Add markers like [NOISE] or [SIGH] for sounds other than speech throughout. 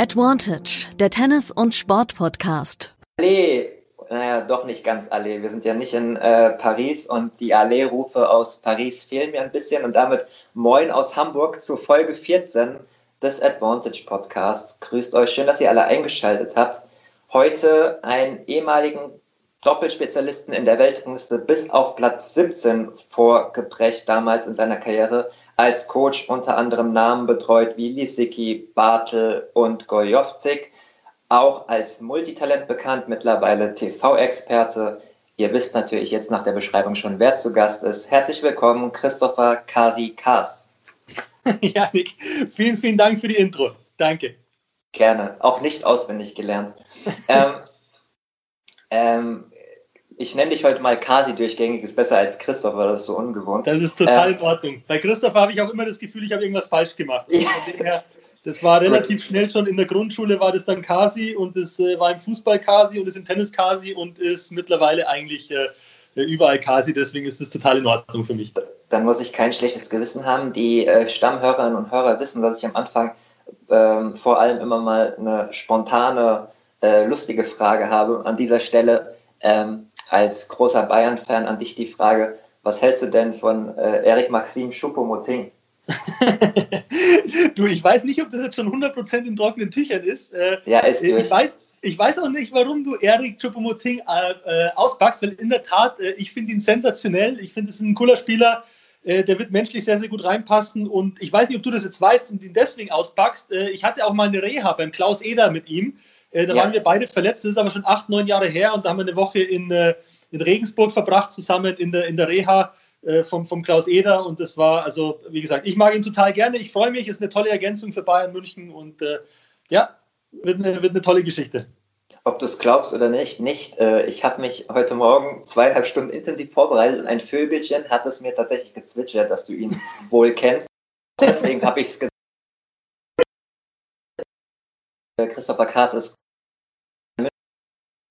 Advantage, der Tennis- und Sport-Podcast. Allee, naja, doch nicht ganz Allee. Wir sind ja nicht in äh, Paris und die Allee-Rufe aus Paris fehlen mir ein bisschen und damit Moin aus Hamburg zu Folge 14 des Advantage Podcasts. Grüßt euch, schön, dass ihr alle eingeschaltet habt. Heute einen ehemaligen Doppelspezialisten in der Weltrangliste bis auf Platz 17 vorgebrecht damals in seiner Karriere als Coach unter anderem Namen betreut wie Lisicki, Bartel und Gojovcik, auch als Multitalent bekannt, mittlerweile TV-Experte. Ihr wisst natürlich jetzt nach der Beschreibung schon, wer zu Gast ist. Herzlich willkommen, Christopher Kasi Kaas. [LAUGHS] Janik, vielen, vielen Dank für die Intro. Danke. Gerne, auch nicht auswendig gelernt. [LAUGHS] ähm, ähm, ich nenne dich heute mal Kasi durchgängig, ist besser als Christopher, das ist so ungewohnt. Das ist total ähm, in Ordnung. Bei Christopher habe ich auch immer das Gefühl, ich habe irgendwas falsch gemacht. Ja. Das war relativ schnell schon in der Grundschule war das dann Kasi und es äh, war im Fußball Kasi und es im Tennis Kasi und ist mittlerweile eigentlich äh, überall Kasi, deswegen ist das total in Ordnung für mich. Dann muss ich kein schlechtes Gewissen haben. Die äh, Stammhörerinnen und Hörer wissen, dass ich am Anfang ähm, vor allem immer mal eine spontane, äh, lustige Frage habe. An dieser Stelle ähm, als großer Bayern-Fan an dich die Frage, was hältst du denn von äh, Eric Maxim Choupo-Moting? [LAUGHS] du, ich weiß nicht, ob das jetzt schon 100% in trockenen Tüchern ist. Äh, ja, ist ich durch. weiß, ich weiß auch nicht, warum du Eric Choupo-Moting äh, äh, auspackst, weil in der Tat, äh, ich finde ihn sensationell. Ich finde, es ist ein cooler Spieler. Äh, der wird menschlich sehr, sehr gut reinpassen. Und ich weiß nicht, ob du das jetzt weißt und ihn deswegen auspackst. Äh, ich hatte auch mal eine Reha beim Klaus Eder mit ihm. Äh, da ja. waren wir beide verletzt. Das ist aber schon acht, neun Jahre her und da haben wir eine Woche in, äh, in Regensburg verbracht, zusammen in der, in der Reha äh, vom, vom Klaus Eder. Und das war, also, wie gesagt, ich mag ihn total gerne. Ich freue mich, ist eine tolle Ergänzung für Bayern München und äh, ja, wird eine, wird eine tolle Geschichte. Ob du es glaubst oder nicht, nicht. Äh, ich habe mich heute Morgen zweieinhalb Stunden intensiv vorbereitet und ein Vögelchen hat es mir tatsächlich gezwitschert, dass du ihn [LAUGHS] wohl kennst. Deswegen habe ich es gesagt. Christopher Kaas ist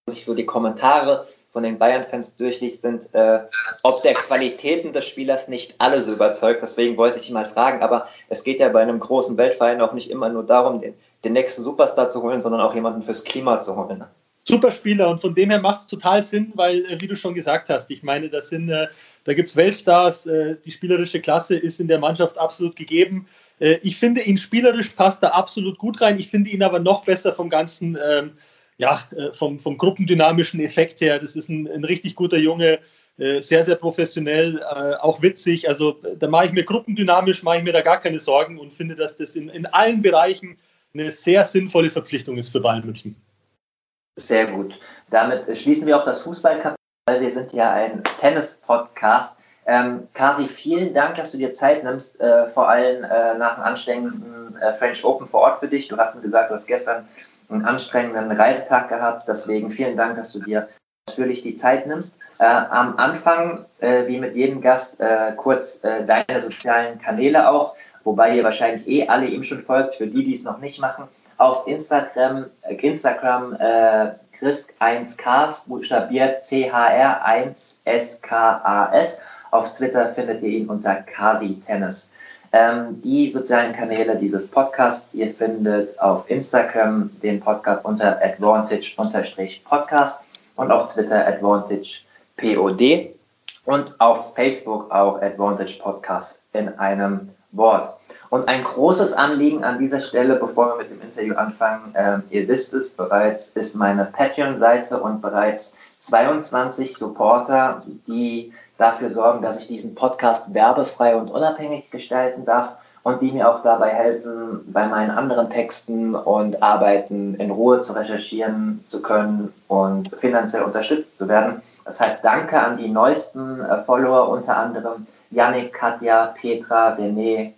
sich so die Kommentare von den Bayern-Fans durchliest, sind, äh, ob der Qualitäten des Spielers nicht alle so überzeugt. Deswegen wollte ich ihn mal fragen. Aber es geht ja bei einem großen Weltverein auch nicht immer nur darum, den, den nächsten Superstar zu holen, sondern auch jemanden fürs Klima zu holen. Super Spieler und von dem her macht es total Sinn, weil, äh, wie du schon gesagt hast, ich meine, das sind, äh, da gibt es Weltstars, äh, die spielerische Klasse ist in der Mannschaft absolut gegeben. Äh, ich finde ihn spielerisch passt da absolut gut rein. Ich finde ihn aber noch besser vom ganzen, ähm, ja, äh, vom, vom gruppendynamischen Effekt her. Das ist ein, ein richtig guter Junge, äh, sehr, sehr professionell, auch witzig. Also da mache ich mir gruppendynamisch, mache ich mir da gar keine Sorgen und finde, dass das in, in allen Bereichen eine sehr sinnvolle Verpflichtung ist für Bayern München. Sehr gut. Damit schließen wir auch das Fußballkapitel, weil wir sind ja ein Tennis-Podcast. Ähm, Kasi, vielen Dank, dass du dir Zeit nimmst, äh, vor allem äh, nach einem anstrengenden äh, French Open vor Ort für dich. Du hast mir gesagt, du hast gestern einen anstrengenden Reisetag gehabt. Deswegen vielen Dank, dass du dir ausführlich die Zeit nimmst. Äh, am Anfang, äh, wie mit jedem Gast, äh, kurz deine sozialen Kanäle auch, wobei ihr wahrscheinlich eh alle ihm schon folgt, für die, die es noch nicht machen. Auf Instagram, Instagram Christ1Ks, buchstabiert C-H-R-1-S-K-A-S. Auf Twitter findet ihr ihn unter Kasi Tennis. Ähm, die sozialen Kanäle dieses Podcasts, ihr findet auf Instagram den Podcast unter advantage-podcast und auf Twitter advantagepod und auf Facebook auch Advantage Podcast in einem Wort. Und ein großes Anliegen an dieser Stelle, bevor wir mit dem Interview anfangen, äh, ihr wisst es bereits, ist meine Patreon-Seite und bereits 22 Supporter, die dafür sorgen, dass ich diesen Podcast werbefrei und unabhängig gestalten darf und die mir auch dabei helfen, bei meinen anderen Texten und Arbeiten in Ruhe zu recherchieren zu können und finanziell unterstützt zu werden. Deshalb danke an die neuesten äh, Follower, unter anderem Yannick, Katja, Petra, René.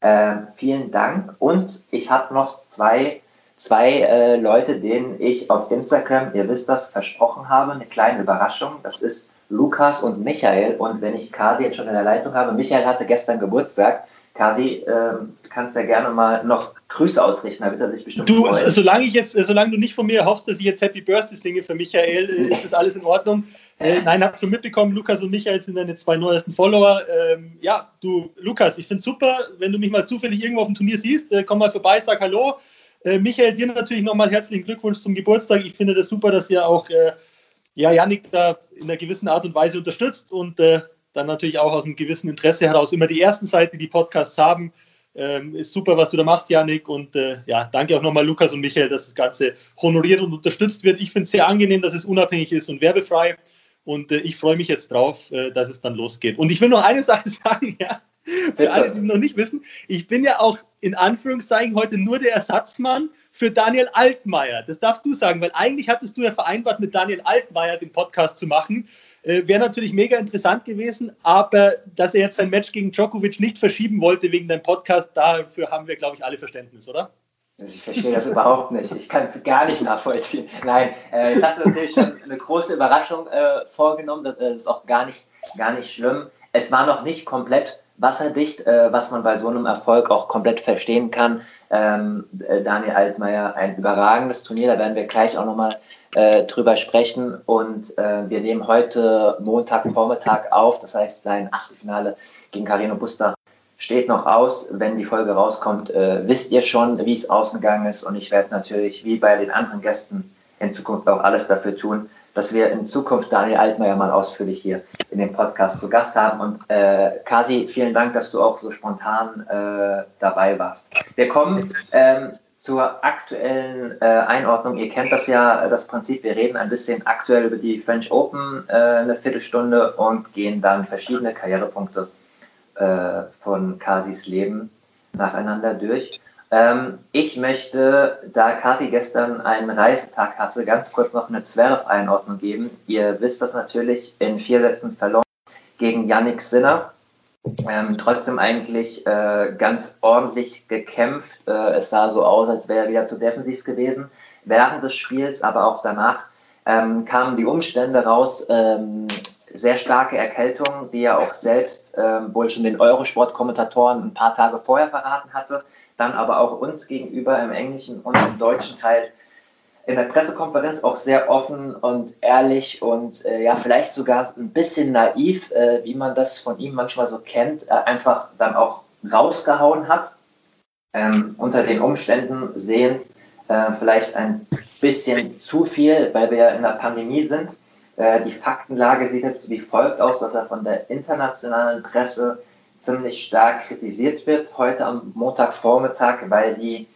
Äh, vielen Dank. Und ich habe noch zwei zwei äh, Leute, denen ich auf Instagram, ihr wisst das, versprochen habe, eine kleine Überraschung. Das ist Lukas und Michael. Und wenn ich Kasi jetzt schon in der Leitung habe, Michael hatte gestern Geburtstag. Kasi, ähm, kannst ja gerne mal noch Grüße ausrichten, da wird er sich bestimmt du, freuen. Solange, ich jetzt, solange du nicht von mir hoffst, dass ich jetzt Happy Birthday singe für Michael, [LAUGHS] äh, ist das alles in Ordnung. Äh, nein, habt schon mitbekommen, Lukas und Michael sind deine zwei neuesten Follower. Ähm, ja, du, Lukas, ich finde super, wenn du mich mal zufällig irgendwo auf dem Turnier siehst, äh, komm mal vorbei, sag Hallo. Äh, Michael, dir natürlich nochmal herzlichen Glückwunsch zum Geburtstag. Ich finde das super, dass ihr auch äh, ja, Janik da in einer gewissen Art und Weise unterstützt und äh, dann natürlich auch aus einem gewissen Interesse heraus immer die ersten Seiten, die die Podcasts haben. Ähm, ist super, was du da machst, Janik. Und äh, ja, danke auch nochmal Lukas und Michael, dass das Ganze honoriert und unterstützt wird. Ich finde es sehr angenehm, dass es unabhängig ist und werbefrei. Und äh, ich freue mich jetzt drauf, äh, dass es dann losgeht. Und ich will noch eine Sache [LAUGHS] sagen, ja. Für alle, die es noch nicht wissen, ich bin ja auch in Anführungszeichen heute nur der Ersatzmann für Daniel Altmaier. Das darfst du sagen, weil eigentlich hattest du ja vereinbart, mit Daniel Altmaier den Podcast zu machen. Äh, Wäre natürlich mega interessant gewesen, aber dass er jetzt sein Match gegen Djokovic nicht verschieben wollte wegen deinem Podcast, dafür haben wir, glaube ich, alle Verständnis, oder? Ich verstehe das überhaupt nicht. Ich kann es gar nicht nachvollziehen. Nein, äh, das ist natürlich schon eine große Überraschung äh, vorgenommen. Das ist auch gar nicht, gar nicht schlimm. Es war noch nicht komplett wasserdicht, äh, was man bei so einem Erfolg auch komplett verstehen kann. Ähm, äh, Daniel Altmaier, ein überragendes Turnier, da werden wir gleich auch nochmal äh, drüber sprechen. Und äh, wir nehmen heute Montagvormittag auf, das heißt sein Achtelfinale gegen Carino Buster steht noch aus. Wenn die Folge rauskommt, äh, wisst ihr schon, wie es ausgegangen ist. Und ich werde natürlich, wie bei den anderen Gästen, in Zukunft auch alles dafür tun, dass wir in Zukunft Daniel Altmaier mal ausführlich hier in dem Podcast zu Gast haben. Und äh, Kasi, vielen Dank, dass du auch so spontan äh, dabei warst. Wir kommen ähm, zur aktuellen äh, Einordnung. Ihr kennt das ja, das Prinzip. Wir reden ein bisschen aktuell über die French Open äh, eine Viertelstunde und gehen dann verschiedene Karrierepunkte äh, von Kasis Leben nacheinander durch. Ähm, ich möchte, da Kasi gestern einen Reisetag hatte, ganz kurz noch eine Zwerf-Einordnung geben. Ihr wisst das natürlich, in vier Sätzen verloren gegen Yannick Sinner. Ähm, trotzdem eigentlich äh, ganz ordentlich gekämpft. Äh, es sah so aus, als wäre er wieder zu defensiv gewesen. Während des Spiels, aber auch danach, ähm, kamen die Umstände raus. Ähm, sehr starke Erkältung, die er auch selbst ähm, wohl schon den Eurosport-Kommentatoren ein paar Tage vorher verraten hatte dann aber auch uns gegenüber im englischen und im deutschen Teil in der Pressekonferenz auch sehr offen und ehrlich und äh, ja, vielleicht sogar ein bisschen naiv, äh, wie man das von ihm manchmal so kennt, äh, einfach dann auch rausgehauen hat. Ähm, unter den Umständen sehend äh, vielleicht ein bisschen zu viel, weil wir in der Pandemie sind. Äh, die Faktenlage sieht jetzt wie folgt aus, dass er von der internationalen Presse ziemlich stark kritisiert wird heute am Montagvormittag, weil die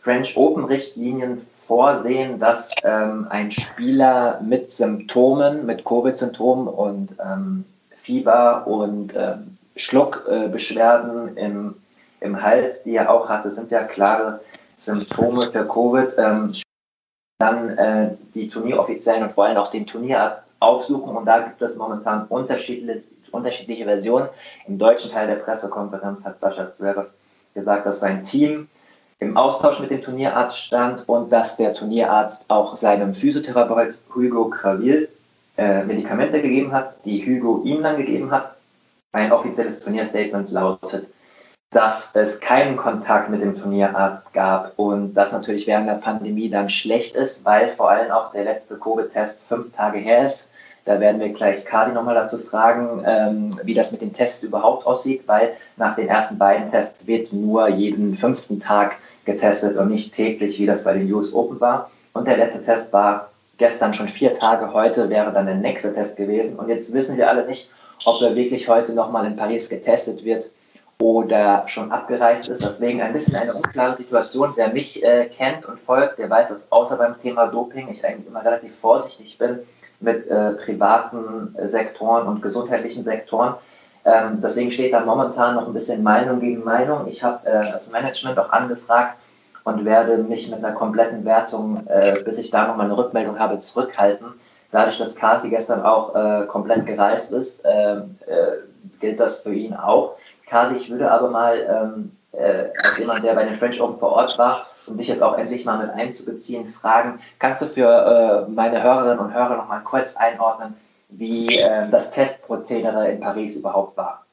French Open Richtlinien vorsehen, dass ähm, ein Spieler mit Symptomen, mit Covid-Symptomen und ähm, Fieber und ähm, Schluckbeschwerden äh, im, im Hals, die er auch hatte, sind ja klare Symptome für Covid, ähm, dann äh, die Turnieroffiziellen und vor allem auch den Turnierarzt aufsuchen und da gibt es momentan unterschiedliche, unterschiedliche Versionen. Im deutschen Teil der Pressekonferenz hat Sascha Zverev gesagt, dass sein Team im Austausch mit dem Turnierarzt stand und dass der Turnierarzt auch seinem Physiotherapeut Hugo Cravil äh, Medikamente gegeben hat, die Hugo ihm dann gegeben hat. Ein offizielles Turnierstatement lautet, dass es keinen Kontakt mit dem Turnierarzt gab und das natürlich während der Pandemie dann schlecht ist, weil vor allem auch der letzte Covid-Test fünf Tage her ist da werden wir gleich Kasi nochmal dazu fragen, ähm, wie das mit den Tests überhaupt aussieht, weil nach den ersten beiden Tests wird nur jeden fünften Tag getestet und nicht täglich, wie das bei den US Open war. Und der letzte Test war gestern schon vier Tage, heute wäre dann der nächste Test gewesen. Und jetzt wissen wir alle nicht, ob er wirklich heute nochmal in Paris getestet wird oder schon abgereist ist. Deswegen ein bisschen eine unklare Situation. Wer mich äh, kennt und folgt, der weiß, dass außer beim Thema Doping ich eigentlich immer relativ vorsichtig bin mit äh, privaten Sektoren und gesundheitlichen Sektoren. Ähm, deswegen steht da momentan noch ein bisschen Meinung gegen Meinung. Ich habe äh, das Management auch angefragt und werde mich mit einer kompletten Wertung, äh, bis ich da nochmal eine Rückmeldung habe, zurückhalten. Dadurch, dass Kasi gestern auch äh, komplett gereist ist, ähm, äh, gilt das für ihn auch. Kasi, ich würde aber mal ähm, äh, als jemand, der bei den French Open vor Ort war um dich jetzt auch endlich mal mit einzubeziehen, fragen, kannst du für äh, meine Hörerinnen und Hörer noch mal kurz einordnen, wie äh, das Testprozedere in Paris überhaupt war?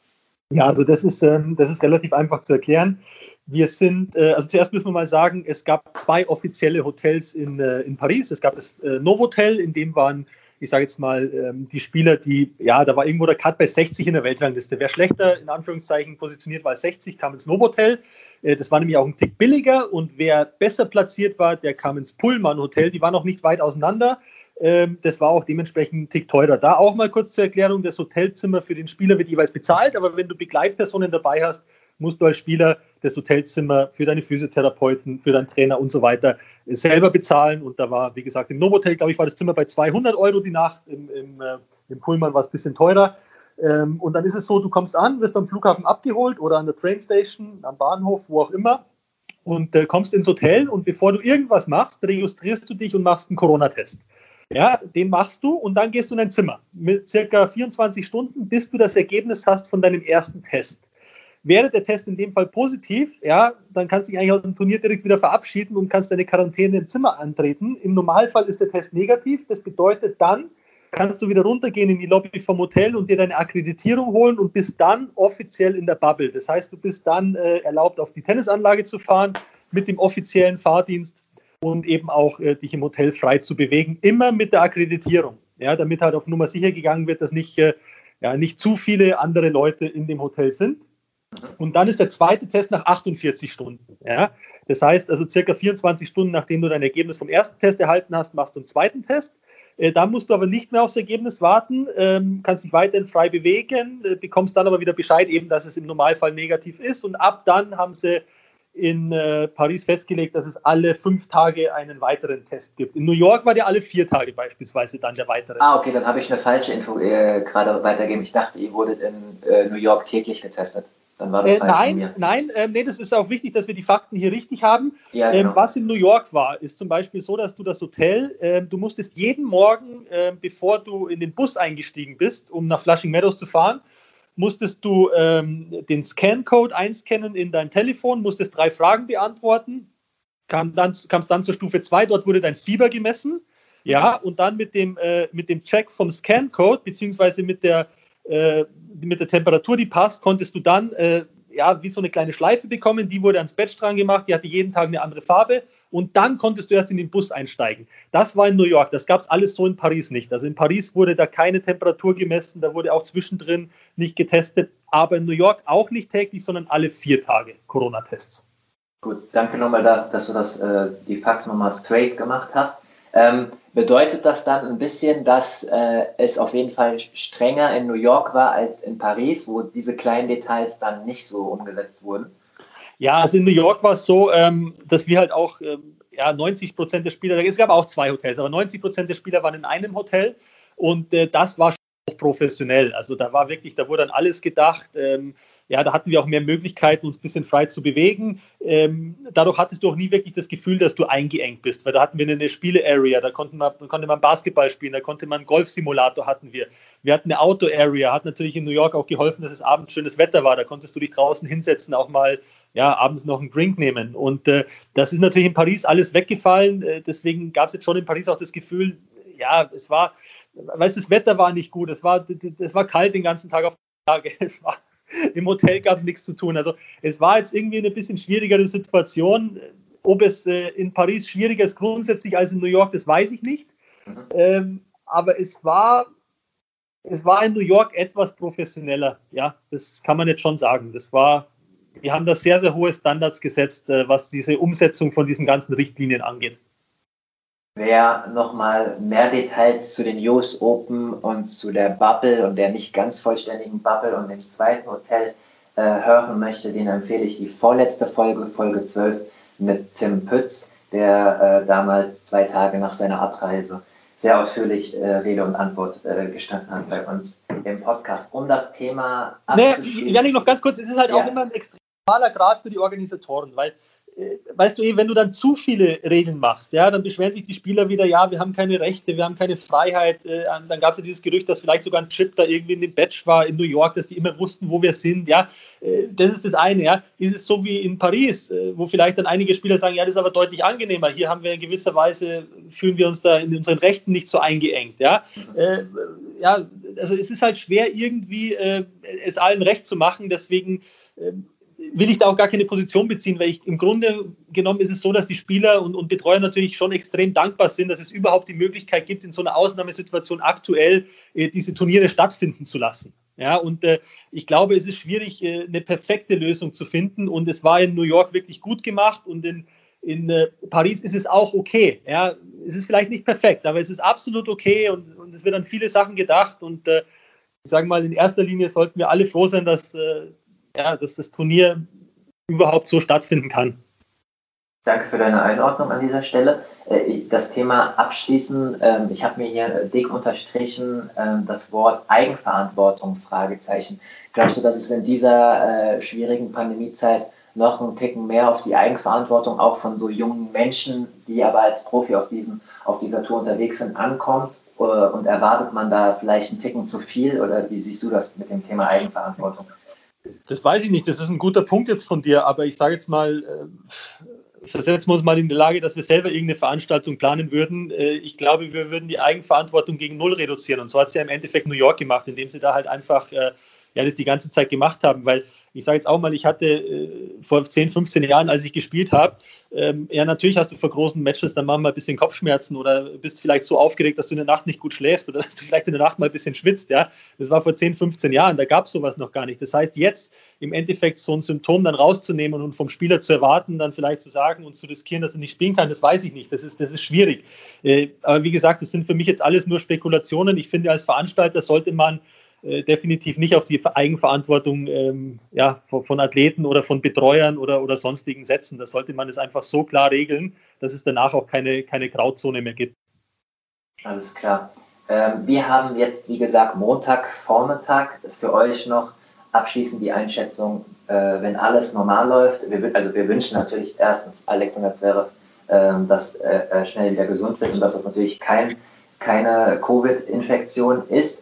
Ja, also das ist, ähm, das ist relativ einfach zu erklären. Wir sind, äh, also zuerst müssen wir mal sagen, es gab zwei offizielle Hotels in, äh, in Paris. Es gab das äh, Novotel, in dem waren, ich sage jetzt mal, ähm, die Spieler, die, ja, da war irgendwo der Cut bei 60 in der Weltrangliste. Wer schlechter, in Anführungszeichen, positioniert war als 60, kam ins Novotel. Das war nämlich auch ein Tick billiger und wer besser platziert war, der kam ins Pullman Hotel. Die waren auch nicht weit auseinander. Ähm, das war auch dementsprechend ein Tick teurer. Da auch mal kurz zur Erklärung, das Hotelzimmer für den Spieler wird jeweils bezahlt, aber wenn du Begleitpersonen dabei hast, musst du als Spieler das Hotelzimmer für deine Physiotherapeuten, für deinen Trainer und so weiter selber bezahlen. Und da war, wie gesagt, im Novotel, glaube ich, war das Zimmer bei 200 Euro die Nacht. Im, im, äh, im Pullman war es ein bisschen teurer. Ähm, und dann ist es so, du kommst an, wirst am Flughafen abgeholt oder an der Trainstation, am Bahnhof, wo auch immer und äh, kommst ins Hotel und bevor du irgendwas machst, registrierst du dich und machst einen Corona-Test. Ja, den machst du und dann gehst du in dein Zimmer. Mit circa 24 Stunden, bis du das Ergebnis hast von deinem ersten Test. Wäre der Test in dem Fall positiv, ja, dann kannst du dich eigentlich aus dem Turnier direkt wieder verabschieden und kannst deine Quarantäne im Zimmer antreten. Im Normalfall ist der Test negativ. Das bedeutet dann, kannst du wieder runtergehen in die Lobby vom Hotel und dir deine Akkreditierung holen und bist dann offiziell in der Bubble. Das heißt, du bist dann äh, erlaubt, auf die Tennisanlage zu fahren mit dem offiziellen Fahrdienst und eben auch äh, dich im Hotel frei zu bewegen, immer mit der Akkreditierung, ja, damit halt auf Nummer sicher gegangen wird, dass nicht, äh, ja, nicht zu viele andere Leute in dem Hotel sind. Und dann ist der zweite Test nach 48 Stunden. Ja? Das heißt also circa 24 Stunden, nachdem du dein Ergebnis vom ersten Test erhalten hast, machst du einen zweiten Test. Äh, da musst du aber nicht mehr aufs Ergebnis warten, ähm, kannst dich weiterhin frei bewegen, äh, bekommst dann aber wieder Bescheid, eben, dass es im Normalfall negativ ist. Und ab dann haben sie in äh, Paris festgelegt, dass es alle fünf Tage einen weiteren Test gibt. In New York war der alle vier Tage beispielsweise dann der weitere. Ah, okay, dann habe ich eine falsche Info äh, gerade weitergegeben. Ich dachte, ihr wurdet in äh, New York täglich getestet. Dann war das äh, nein, nein, äh, nee, das ist auch wichtig, dass wir die Fakten hier richtig haben. Ja, ähm, genau. ähm, was in New York war, ist zum Beispiel so, dass du das Hotel, äh, du musstest jeden Morgen, ähm, bevor du in den Bus eingestiegen bist, um nach Flushing Meadows zu fahren, musstest du ähm, den Scan-Code einscannen in dein Telefon, musstest drei Fragen beantworten, kam dann, kamst dann zur Stufe 2, dort wurde dein Fieber gemessen. Ja, und dann mit dem, äh, mit dem Check vom Scan-Code, beziehungsweise mit der äh, mit der Temperatur, die passt, konntest du dann äh, ja, wie so eine kleine Schleife bekommen. Die wurde ans Bett dran gemacht, die hatte jeden Tag eine andere Farbe. Und dann konntest du erst in den Bus einsteigen. Das war in New York. Das gab es alles so in Paris nicht. Also in Paris wurde da keine Temperatur gemessen, da wurde auch zwischendrin nicht getestet. Aber in New York auch nicht täglich, sondern alle vier Tage Corona-Tests. Gut, danke nochmal, dass du das, äh, die Fakten nochmal straight gemacht hast. Ähm, bedeutet das dann ein bisschen, dass äh, es auf jeden Fall strenger in New York war als in Paris, wo diese kleinen Details dann nicht so umgesetzt wurden? Ja, also in New York war es so, ähm, dass wir halt auch ähm, ja, 90 Prozent der Spieler, es gab auch zwei Hotels, aber 90 Prozent der Spieler waren in einem Hotel und äh, das war schon professionell. Also da war wirklich, da wurde an alles gedacht. Ähm, ja, da hatten wir auch mehr Möglichkeiten, uns ein bisschen frei zu bewegen. Ähm, dadurch hattest du auch nie wirklich das Gefühl, dass du eingeengt bist, weil da hatten wir eine Spiele-Area, da konnte man, konnte man Basketball spielen, da konnte man Golf-Simulator hatten wir. Wir hatten eine Auto-Area, hat natürlich in New York auch geholfen, dass es abends schönes Wetter war. Da konntest du dich draußen hinsetzen, auch mal ja, abends noch einen Drink nehmen. Und äh, das ist natürlich in Paris alles weggefallen. Äh, deswegen gab es jetzt schon in Paris auch das Gefühl, ja, es war, weißt du, das Wetter war nicht gut, es war, es war kalt den ganzen Tag auf der Tage. [LAUGHS] Es war, [LAUGHS] Im Hotel gab es nichts zu tun. Also es war jetzt irgendwie eine bisschen schwierigere Situation. Ob es äh, in Paris schwieriger ist grundsätzlich als in New York, das weiß ich nicht. Mhm. Ähm, aber es war, es war in New York etwas professioneller. Ja, das kann man jetzt schon sagen. Das war, die haben da sehr, sehr hohe Standards gesetzt, äh, was diese Umsetzung von diesen ganzen Richtlinien angeht. Wer nochmal mehr Details zu den US Open und zu der Bubble und der nicht ganz vollständigen Bubble und dem zweiten Hotel äh, hören möchte, den empfehle ich die vorletzte Folge, Folge 12 mit Tim Pütz, der äh, damals zwei Tage nach seiner Abreise sehr ausführlich äh, Rede und Antwort äh, gestanden hat bei uns im Podcast. Um das Thema abzuschließen. Nee, Janik, noch ganz kurz, es ist halt ja. auch immer ein extremer Grad für die Organisatoren, weil weißt du, eh, wenn du dann zu viele Regeln machst, ja, dann beschweren sich die Spieler wieder, ja, wir haben keine Rechte, wir haben keine Freiheit. Äh, dann gab es ja dieses Gerücht, dass vielleicht sogar ein Chip da irgendwie in dem Batch war in New York, dass die immer wussten, wo wir sind, ja. Äh, das ist das eine, ja. Ist es so wie in Paris, äh, wo vielleicht dann einige Spieler sagen, ja, das ist aber deutlich angenehmer. Hier haben wir in gewisser Weise, fühlen wir uns da in unseren Rechten nicht so eingeengt, ja. Äh, ja, also es ist halt schwer irgendwie äh, es allen recht zu machen, deswegen ähm, will ich da auch gar keine Position beziehen, weil ich im Grunde genommen ist es so, dass die Spieler und, und Betreuer natürlich schon extrem dankbar sind, dass es überhaupt die Möglichkeit gibt, in so einer Ausnahmesituation aktuell äh, diese Turniere stattfinden zu lassen. Ja, und äh, ich glaube, es ist schwierig, äh, eine perfekte Lösung zu finden. Und es war in New York wirklich gut gemacht und in, in äh, Paris ist es auch okay. Ja, es ist vielleicht nicht perfekt, aber es ist absolut okay und, und es wird an viele Sachen gedacht. Und äh, ich sage mal, in erster Linie sollten wir alle froh sein, dass äh, ja, dass das Turnier überhaupt so stattfinden kann. Danke für deine Einordnung an dieser Stelle. Äh, das Thema abschließen, ähm, ich habe mir hier dick unterstrichen ähm, das Wort Eigenverantwortung, Fragezeichen. Glaubst du, dass es in dieser äh, schwierigen Pandemiezeit noch einen Ticken mehr auf die Eigenverantwortung auch von so jungen Menschen, die aber als Profi auf, diesem, auf dieser Tour unterwegs sind, ankommt? Äh, und erwartet man da vielleicht einen Ticken zu viel? Oder wie siehst du das mit dem Thema Eigenverantwortung? Das weiß ich nicht, das ist ein guter Punkt jetzt von dir, aber ich sage jetzt mal, äh, versetzen wir uns mal in die Lage, dass wir selber irgendeine Veranstaltung planen würden. Äh, ich glaube, wir würden die Eigenverantwortung gegen Null reduzieren. Und so hat es ja im Endeffekt New York gemacht, indem sie da halt einfach äh, ja, das die ganze Zeit gemacht haben, weil ich sage jetzt auch mal, ich hatte äh, vor 10, 15 Jahren, als ich gespielt habe, ähm, ja, natürlich hast du vor großen Matches dann manchmal ein bisschen Kopfschmerzen oder bist vielleicht so aufgeregt, dass du in der Nacht nicht gut schläfst oder [LAUGHS] dass du vielleicht in der Nacht mal ein bisschen schwitzt, ja. Das war vor 10, 15 Jahren, da gab es sowas noch gar nicht. Das heißt, jetzt im Endeffekt so ein Symptom dann rauszunehmen und vom Spieler zu erwarten, dann vielleicht zu sagen und zu riskieren, dass er nicht spielen kann, das weiß ich nicht. Das ist, das ist schwierig. Äh, aber wie gesagt, das sind für mich jetzt alles nur Spekulationen. Ich finde, als Veranstalter sollte man äh, definitiv nicht auf die Eigenverantwortung ähm, ja, von, Athleten oder von Betreuern oder, oder sonstigen setzen. Da sollte man es einfach so klar regeln, dass es danach auch keine, keine Grauzone mehr gibt. Alles klar. Ähm, wir haben jetzt, wie gesagt, Montagvormittag für euch noch abschließend die Einschätzung, äh, wenn alles normal läuft. Wir, also wir wünschen natürlich erstens Alexander Zverev, äh, dass er schnell wieder gesund wird und dass es natürlich kein, keine Covid-Infektion ist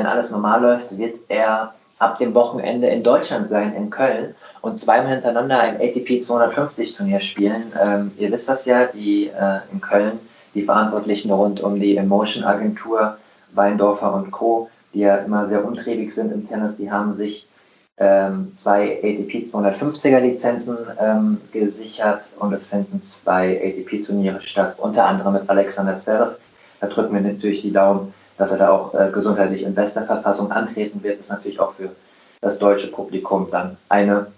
wenn alles normal läuft, wird er ab dem Wochenende in Deutschland sein, in Köln, und zweimal hintereinander ein ATP 250 Turnier spielen. Ähm, ihr wisst das ja, die äh, in Köln, die Verantwortlichen rund um die Emotion Agentur, Weindorfer und Co., die ja immer sehr untriebig sind im Tennis, die haben sich ähm, zwei ATP 250er Lizenzen ähm, gesichert und es finden zwei ATP Turniere statt, unter anderem mit Alexander Zverev. Da drücken wir natürlich die Daumen, dass er da auch äh, gesundheitlich in bester Verfassung antreten wird, ist natürlich auch für das deutsche Publikum dann eine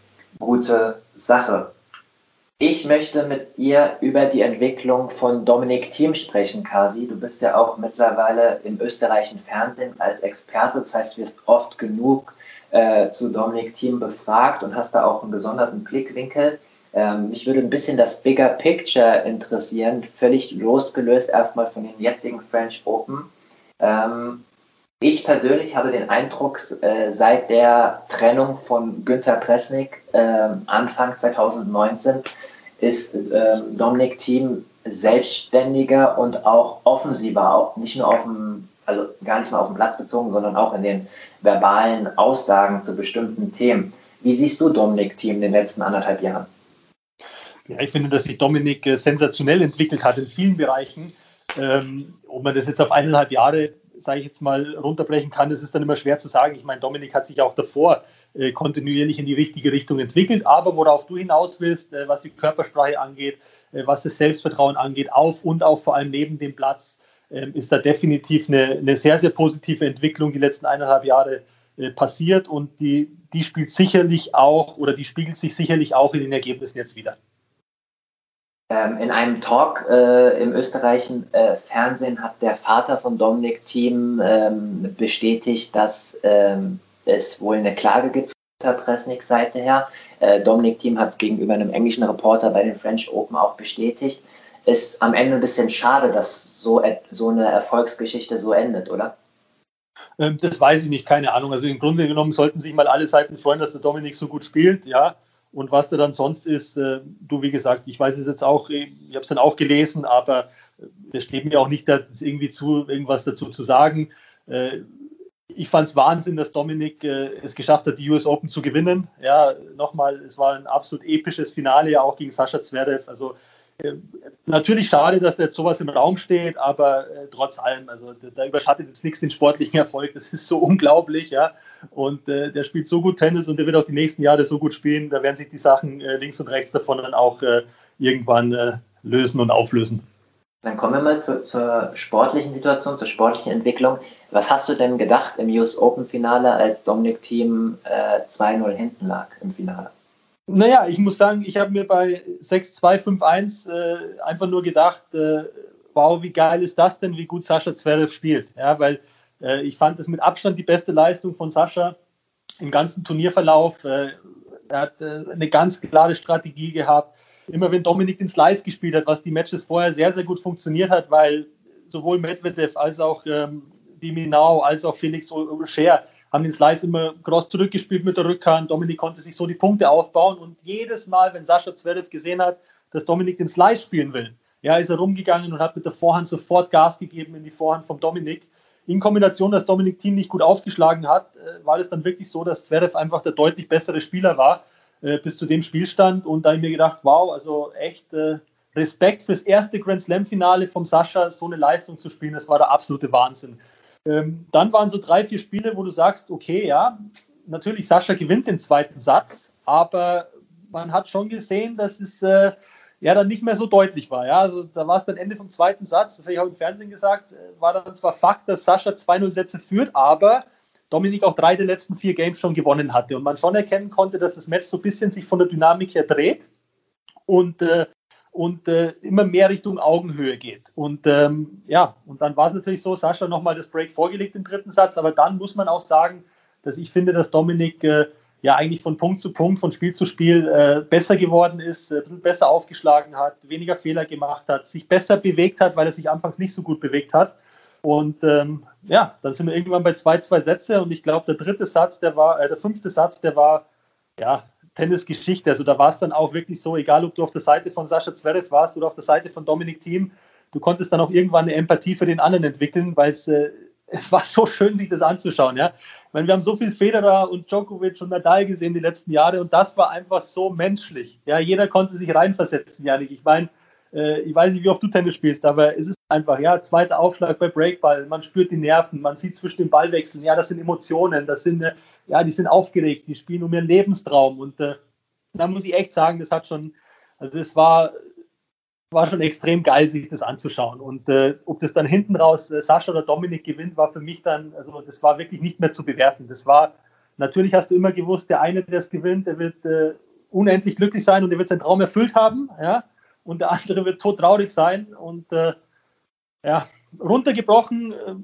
gute Sache. Ich möchte mit ihr über die Entwicklung von Dominik Thiem sprechen, Kasi. Du bist ja auch mittlerweile im österreichischen Fernsehen als Experte. Das heißt, du wirst oft genug äh, zu Dominik Thiem befragt und hast da auch einen gesonderten Blickwinkel. Ähm, mich würde ein bisschen das Bigger Picture interessieren, völlig losgelöst erstmal von den jetzigen French Open. Ähm, ich persönlich habe den Eindruck, äh, seit der Trennung von Günter Presnik äh, Anfang 2019 ist äh, Dominik Thiem selbstständiger und auch offensiver, auch nicht nur auf dem, also gar nicht mal auf dem Platz bezogen, sondern auch in den verbalen Aussagen zu bestimmten Themen. Wie siehst du Dominik Thiem in den letzten anderthalb Jahren? Ja, ich finde, dass sich Dominik äh, sensationell entwickelt hat in vielen Bereichen. Ähm, ob man das jetzt auf eineinhalb Jahre, sage ich jetzt mal, runterbrechen kann, das ist dann immer schwer zu sagen. Ich meine, Dominik hat sich auch davor äh, kontinuierlich in die richtige Richtung entwickelt, aber worauf du hinaus willst, äh, was die Körpersprache angeht, äh, was das Selbstvertrauen angeht, auf und auch vor allem neben dem Platz, ähm, ist da definitiv eine, eine, sehr, sehr positive Entwicklung die letzten eineinhalb Jahre äh, passiert und die, die spielt sicherlich auch oder die spiegelt sich sicherlich auch in den Ergebnissen jetzt wieder. Ähm, in einem Talk äh, im österreichischen äh, Fernsehen hat der Vater von Dominik Thiem ähm, bestätigt, dass ähm, es wohl eine Klage gibt von der Presnik-Seite her. Äh, Dominik Thiem hat es gegenüber einem englischen Reporter bei den French Open auch bestätigt. Ist am Ende ein bisschen schade, dass so, so eine Erfolgsgeschichte so endet, oder? Ähm, das weiß ich nicht, keine Ahnung. Also im Grunde genommen sollten sich mal alle Seiten freuen, dass der Dominik so gut spielt, ja. Und was da dann sonst ist, äh, du, wie gesagt, ich weiß es jetzt auch, ich habe es dann auch gelesen, aber es steht mir auch nicht irgendwie zu, irgendwas dazu zu sagen. Äh, ich fand es Wahnsinn, dass Dominik äh, es geschafft hat, die US Open zu gewinnen. Ja, nochmal, es war ein absolut episches Finale, ja auch gegen Sascha Zverev. Also äh, natürlich schade, dass da jetzt sowas im Raum steht, aber äh, trotz allem, also da, überschattet jetzt nichts den sportlichen [LAUGHS] Erfolg. Das ist so unglaublich, ja. Und äh, der spielt so gut Tennis und der wird auch die nächsten Jahre so gut spielen. Da werden sich die Sachen äh, links und rechts davon dann auch äh, irgendwann äh, lösen und auflösen. Dann kommen wir mal zu, zur sportlichen Situation, zur sportlichen Entwicklung. Was hast du denn gedacht im US Open Finale, als Dominik Team äh, 2-0 hinten lag im Finale? Naja, ich muss sagen, ich habe mir bei 6-2-5-1 äh, einfach nur gedacht, äh, wow, wie geil ist das denn, wie gut Sascha Zverev spielt. Ja, weil äh, ich fand es mit Abstand die beste Leistung von Sascha im ganzen Turnierverlauf. Äh, er hat äh, eine ganz klare Strategie gehabt immer wenn Dominik den Slice gespielt hat, was die Matches vorher sehr, sehr gut funktioniert hat, weil sowohl Medvedev als auch ähm, Diminau als auch Felix Auger haben den Slice immer cross zurückgespielt mit der Rückhand. Dominik konnte sich so die Punkte aufbauen und jedes Mal, wenn Sascha Zverev gesehen hat, dass Dominik den Slice spielen will, ja, ist er rumgegangen und hat mit der Vorhand sofort Gas gegeben in die Vorhand von Dominik. In Kombination, dass Dominik Team nicht gut aufgeschlagen hat, äh, war es dann wirklich so, dass Zverev einfach der deutlich bessere Spieler war äh, bis zu dem Spielstand. Und da habe ich mir gedacht, wow, also echt äh, Respekt fürs erste Grand Slam-Finale vom Sascha, so eine Leistung zu spielen, das war der absolute Wahnsinn. Ähm, dann waren so drei, vier Spiele, wo du sagst, okay, ja, natürlich, Sascha gewinnt den zweiten Satz, aber man hat schon gesehen, dass es äh, ja dann nicht mehr so deutlich war. Ja, also da war es dann Ende vom zweiten Satz, das habe ich auch im Fernsehen gesagt, äh, war dann zwar Fakt, dass Sascha 2-0 Sätze führt, aber Dominik auch drei der letzten vier Games schon gewonnen hatte und man schon erkennen konnte, dass das Match so ein bisschen sich von der Dynamik her dreht und, äh, und äh, immer mehr Richtung Augenhöhe geht. Und ähm, ja, und dann war es natürlich so, Sascha nochmal das Break vorgelegt im dritten Satz, aber dann muss man auch sagen, dass ich finde, dass Dominik äh, ja eigentlich von Punkt zu Punkt, von Spiel zu Spiel äh, besser geworden ist, äh, ein bisschen besser aufgeschlagen hat, weniger Fehler gemacht hat, sich besser bewegt hat, weil er sich anfangs nicht so gut bewegt hat. Und ähm, ja, dann sind wir irgendwann bei zwei, zwei Sätze und ich glaube, der dritte Satz, der war, äh, der fünfte Satz, der war ja Tennisgeschichte. Also da war es dann auch wirklich so, egal ob du auf der Seite von Sascha Zverev warst oder auf der Seite von Dominik Thiem, du konntest dann auch irgendwann eine Empathie für den anderen entwickeln, weil es, äh, [LAUGHS] es war so schön, sich das anzuschauen. Ja? Ich meine, wir haben so viel Federer und Djokovic und Nadal gesehen die letzten Jahre und das war einfach so menschlich. Ja, jeder konnte sich reinversetzen, Janik. Ich meine, äh, ich weiß nicht, wie oft du Tennis spielst, aber es ist einfach, ja, zweiter Aufschlag bei Breakball, man spürt die Nerven, man sieht zwischen den Ballwechseln, ja, das sind Emotionen, das sind, äh, ja, die sind aufgeregt, die spielen um ihren Lebenstraum und äh, da muss ich echt sagen, das hat schon, also das war, war schon extrem geil, sich das anzuschauen. Und äh, ob das dann hinten raus äh, Sascha oder Dominik gewinnt, war für mich dann, also das war wirklich nicht mehr zu bewerten. Das war, natürlich hast du immer gewusst, der eine, der es gewinnt, der wird äh, unendlich glücklich sein und der wird seinen Traum erfüllt haben, ja, und der andere wird todtraurig sein und äh, ja, runtergebrochen, äh,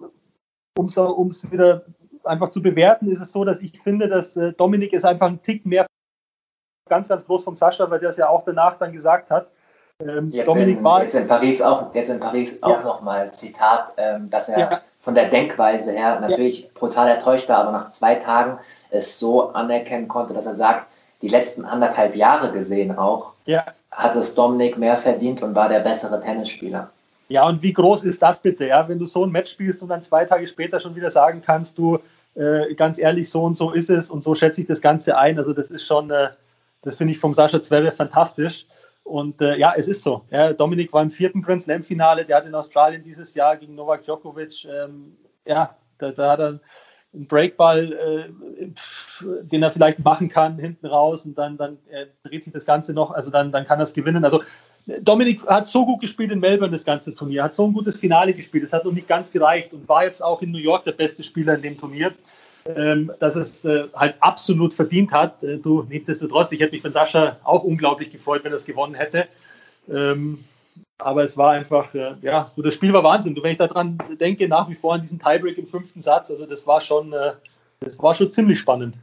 um es wieder einfach zu bewerten, ist es so, dass ich finde, dass äh, Dominik ist einfach ein Tick mehr ganz, ganz groß vom Sascha, weil der es ja auch danach dann gesagt hat. Ähm, jetzt, Dominik in, war jetzt in Paris auch, jetzt in Paris auch ja. nochmal Zitat, ähm, dass er ja. von der Denkweise her natürlich ja. brutal enttäuscht war, aber nach zwei Tagen es so anerkennen konnte, dass er sagt, die letzten anderthalb Jahre gesehen auch, ja. hat es Dominik mehr verdient und war der bessere Tennisspieler. Ja, und wie groß ist das bitte, ja? Wenn du so ein Match spielst und dann zwei Tage später schon wieder sagen kannst, du, äh, ganz ehrlich, so und so ist es und so schätze ich das Ganze ein. Also das ist schon, äh, das finde ich vom Sascha Zverev fantastisch. Und äh, ja, es ist so. Ja, Dominik war im vierten Grand Slam Finale, der hat in Australien dieses Jahr gegen Novak Djokovic, ähm, ja, da, da, hat er einen Breakball, äh, den er vielleicht machen kann, hinten raus und dann, dann äh, dreht sich das Ganze noch, also dann, dann kann er es gewinnen. Also Dominik hat so gut gespielt in Melbourne, das ganze Turnier, hat so ein gutes Finale gespielt, es hat noch nicht ganz gereicht und war jetzt auch in New York der beste Spieler in dem Turnier, ähm, dass es äh, halt absolut verdient hat. Du, nichtsdestotrotz, ich hätte mich von Sascha auch unglaublich gefreut, wenn er es gewonnen hätte. Ähm, aber es war einfach, äh, ja, das Spiel war Wahnsinn. Du, wenn ich daran denke, nach wie vor an diesen Tiebreak im fünften Satz, also das war schon, äh, das war schon ziemlich spannend.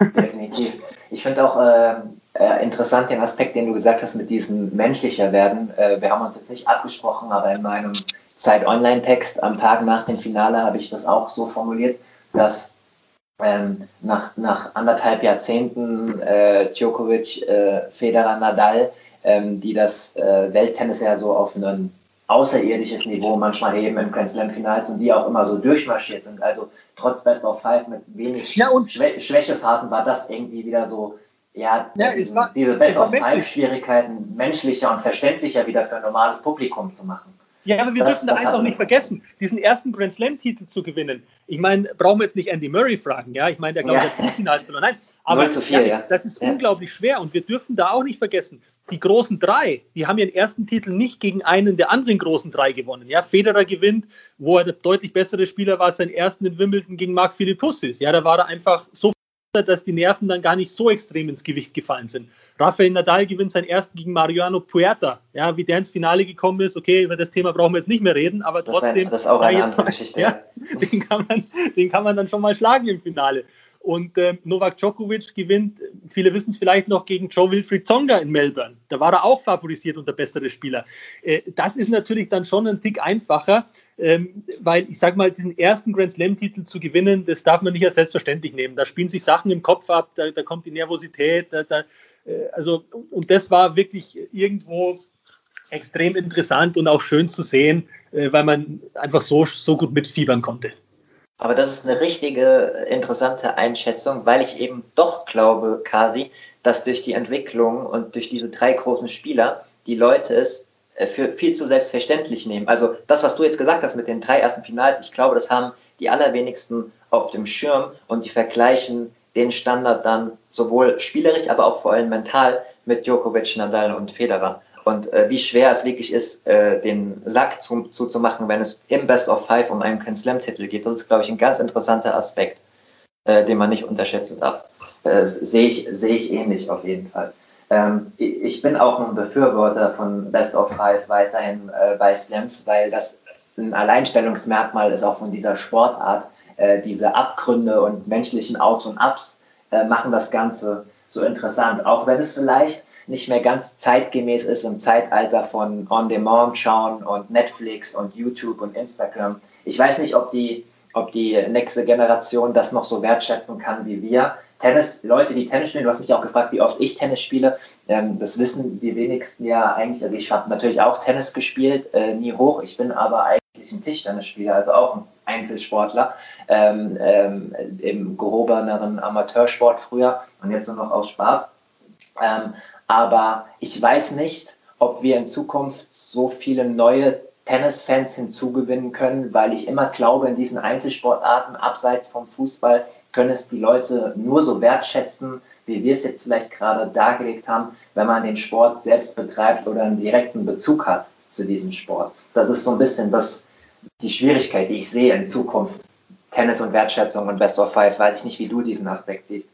Definitiv. Ich finde auch äh, äh, interessant den Aspekt, den du gesagt hast, mit diesem menschlicher werden. Äh, wir haben uns jetzt nicht abgesprochen, aber in meinem Zeit-Online-Text am Tag nach dem Finale habe ich das auch so formuliert, dass ähm, nach, nach anderthalb Jahrzehnten äh, Djokovic, Federer, Nadal, ähm, die das äh, Welttennis ja so auf ein außerirdisches Niveau manchmal heben im Grand Slam Finals und die auch immer so durchmarschiert sind. Also trotz Best of Five mit wenig ja, Schwä Schwächephasen war das irgendwie wieder so, ja, ja es war, diese Best of Five Schwierigkeiten menschlicher und verständlicher wieder für ein normales Publikum zu machen. Ja, aber wir Das- dürfen da das eins auch nicht vergessen, diesen ersten Grand Slam-Titel zu gewinnen. Ich meine, brauchen wir jetzt nicht Andy Murray fragen, ja? Ich meine, der glaube ich Ja. hat Finals verloren. Nein, [LAUGHS] aber 0 zu 4, ja. das ist Ja. unglaublich schwer und wir dürfen da auch nicht vergessen, die großen drei, die haben ihren ersten Titel nicht gegen einen der anderen großen drei gewonnen. Ja, Federer gewinnt, wo er der deutlich bessere Spieler war, seinen ersten in Wimbledon gegen Marc Philippussis. Ja, da war er einfach so dass die Nerven dann gar nicht so extrem ins Gewicht gefallen sind. Rafael Nadal gewinnt seinen ersten gegen Mariano Puerta. Ja, wie der ins Finale gekommen ist, okay, über das Thema brauchen wir jetzt nicht mehr reden, aber Das ist, ein, trotzdem, das ist auch eine andere Geschichte. [LAUGHS] Ja, den, kann man, den kann man dann schon mal schlagen im Finale. Und ähm, Novak Djokovic gewinnt, viele wissen es vielleicht noch, gegen Joe Wilfried Tsonga in Melbourne. Da war er auch favorisiert und der bessere Spieler. Äh, das ist natürlich dann schon ein Tick einfacher, ähm, weil ich sag mal, diesen ersten Grand Slam-Titel zu gewinnen, das darf man nicht als selbstverständlich nehmen. Da spielen sich Sachen im Kopf ab, da, da kommt die Nervosität, da, da, äh, also, und das war wirklich irgendwo extrem interessant und auch schön zu sehen, äh, weil man einfach so, so gut mitfiebern konnte. Aber das ist eine richtige interessante Einschätzung, weil ich eben doch glaube, Kasi, dass durch die Entwicklung und durch diese drei großen Spieler die Leute es äh, für viel zu selbstverständlich nehmen. Also das, was du jetzt gesagt hast mit den drei ersten Finals, ich glaube, das haben die allerwenigsten auf dem Schirm und die vergleichen den Standard dann sowohl spielerisch, aber auch vor allem mental mit Djokovic, Nadal und Federer. Und äh, wie schwer es wirklich ist, äh, den Sack zu, zuzumachen, wenn es im Best of Five um einen Grand Slam-Titel geht. Das ist, glaube ich, ein ganz interessanter Aspekt, äh, den man nicht unterschätzen darf. Äh, Sehe ich, sehe ich ähnlich auf jeden Fall. Ähm, ich ich bin auch ein Befürworter von Best of Five weiterhin äh, bei Slams, weil das ein Alleinstellungsmerkmal ist auch von dieser Sportart. Äh, diese Abgründe und menschlichen Aufs und Abs äh, machen das Ganze so interessant. Auch wenn es vielleicht nicht mehr ganz zeitgemäß ist im Zeitalter von On-Demand schauen und Netflix und YouTube und Instagram. Ich weiß nicht, ob die, ob die nächste Generation das noch so wertschätzen kann wie wir. Tennis, Leute, die Tennis spielen, du hast mich auch gefragt, wie oft ich Tennis spiele. Ähm, das wissen die wenigsten ja eigentlich. Also ich habe natürlich auch Tennis gespielt, äh, nie hoch. Ich bin aber eigentlich ein Tischtennisspieler, also auch ein Einzelsportler ähm, ähm, im gehobeneren Amateursport früher und jetzt nur noch aus Spaß. Aber ich weiß nicht, ob wir in Zukunft so viele neue Tennisfans hinzugewinnen können, weil ich immer glaube, in diesen Einzelsportarten abseits vom Fußball können es die Leute nur so wertschätzen, wie wir es jetzt vielleicht gerade dargelegt haben, wenn man den Sport selbst betreibt oder einen direkten Bezug hat zu diesem Sport. Das ist so ein bisschen das, die Schwierigkeit, die ich sehe in Zukunft. Tennis und Wertschätzung und Best of Five, weiß ich nicht, wie du diesen Aspekt siehst.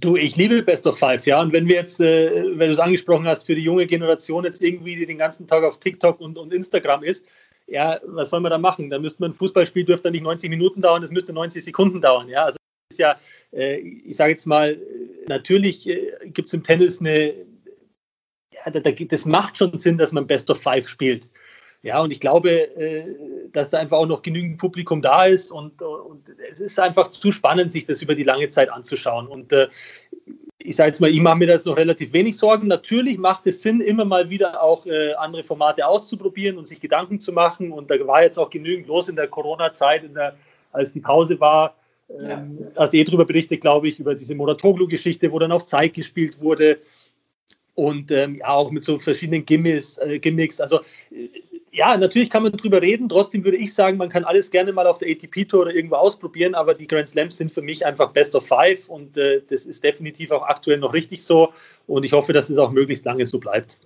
Du, ich liebe Best of Five, ja. Und wenn wir jetzt, äh, wenn du es angesprochen hast, für die junge Generation jetzt irgendwie, die den ganzen Tag auf TikTok und, und Instagram ist, ja, was soll man da machen? Da müsste ein Fußballspiel dürfte nicht 90 Minuten dauern, das müsste 90 Sekunden dauern, ja. Also ist ja, äh, ich sage jetzt mal, natürlich äh, gibt es im Tennis eine, ja, da, da, das macht schon Sinn, dass man Best of Five spielt. Ja, und ich glaube, äh, dass da einfach auch noch genügend Publikum da ist und, und es ist einfach zu spannend, sich das über die lange Zeit anzuschauen. Und äh, ich sage jetzt mal, ich mache mir da jetzt noch relativ wenig Sorgen. Natürlich macht es Sinn, immer mal wieder auch äh, andere Formate auszuprobieren und sich Gedanken zu machen. Und da war jetzt auch genügend los in der Corona-Zeit, als die Pause war. Ähm, ja. Hast eh drüber berichtet, glaube ich, über diese Moratoglu-Geschichte, wo dann auf Zeit gespielt wurde. Und ähm, ja, auch mit so verschiedenen Gimmicks. Äh, Gimmicks. Also äh, ja, natürlich kann man drüber reden. Trotzdem würde ich sagen, man kann alles gerne mal auf der ATP-Tour oder irgendwo ausprobieren, aber die Grand Slams sind für mich einfach Best of Five und äh, das ist definitiv auch aktuell noch richtig so. Und ich hoffe, dass es auch möglichst lange so bleibt.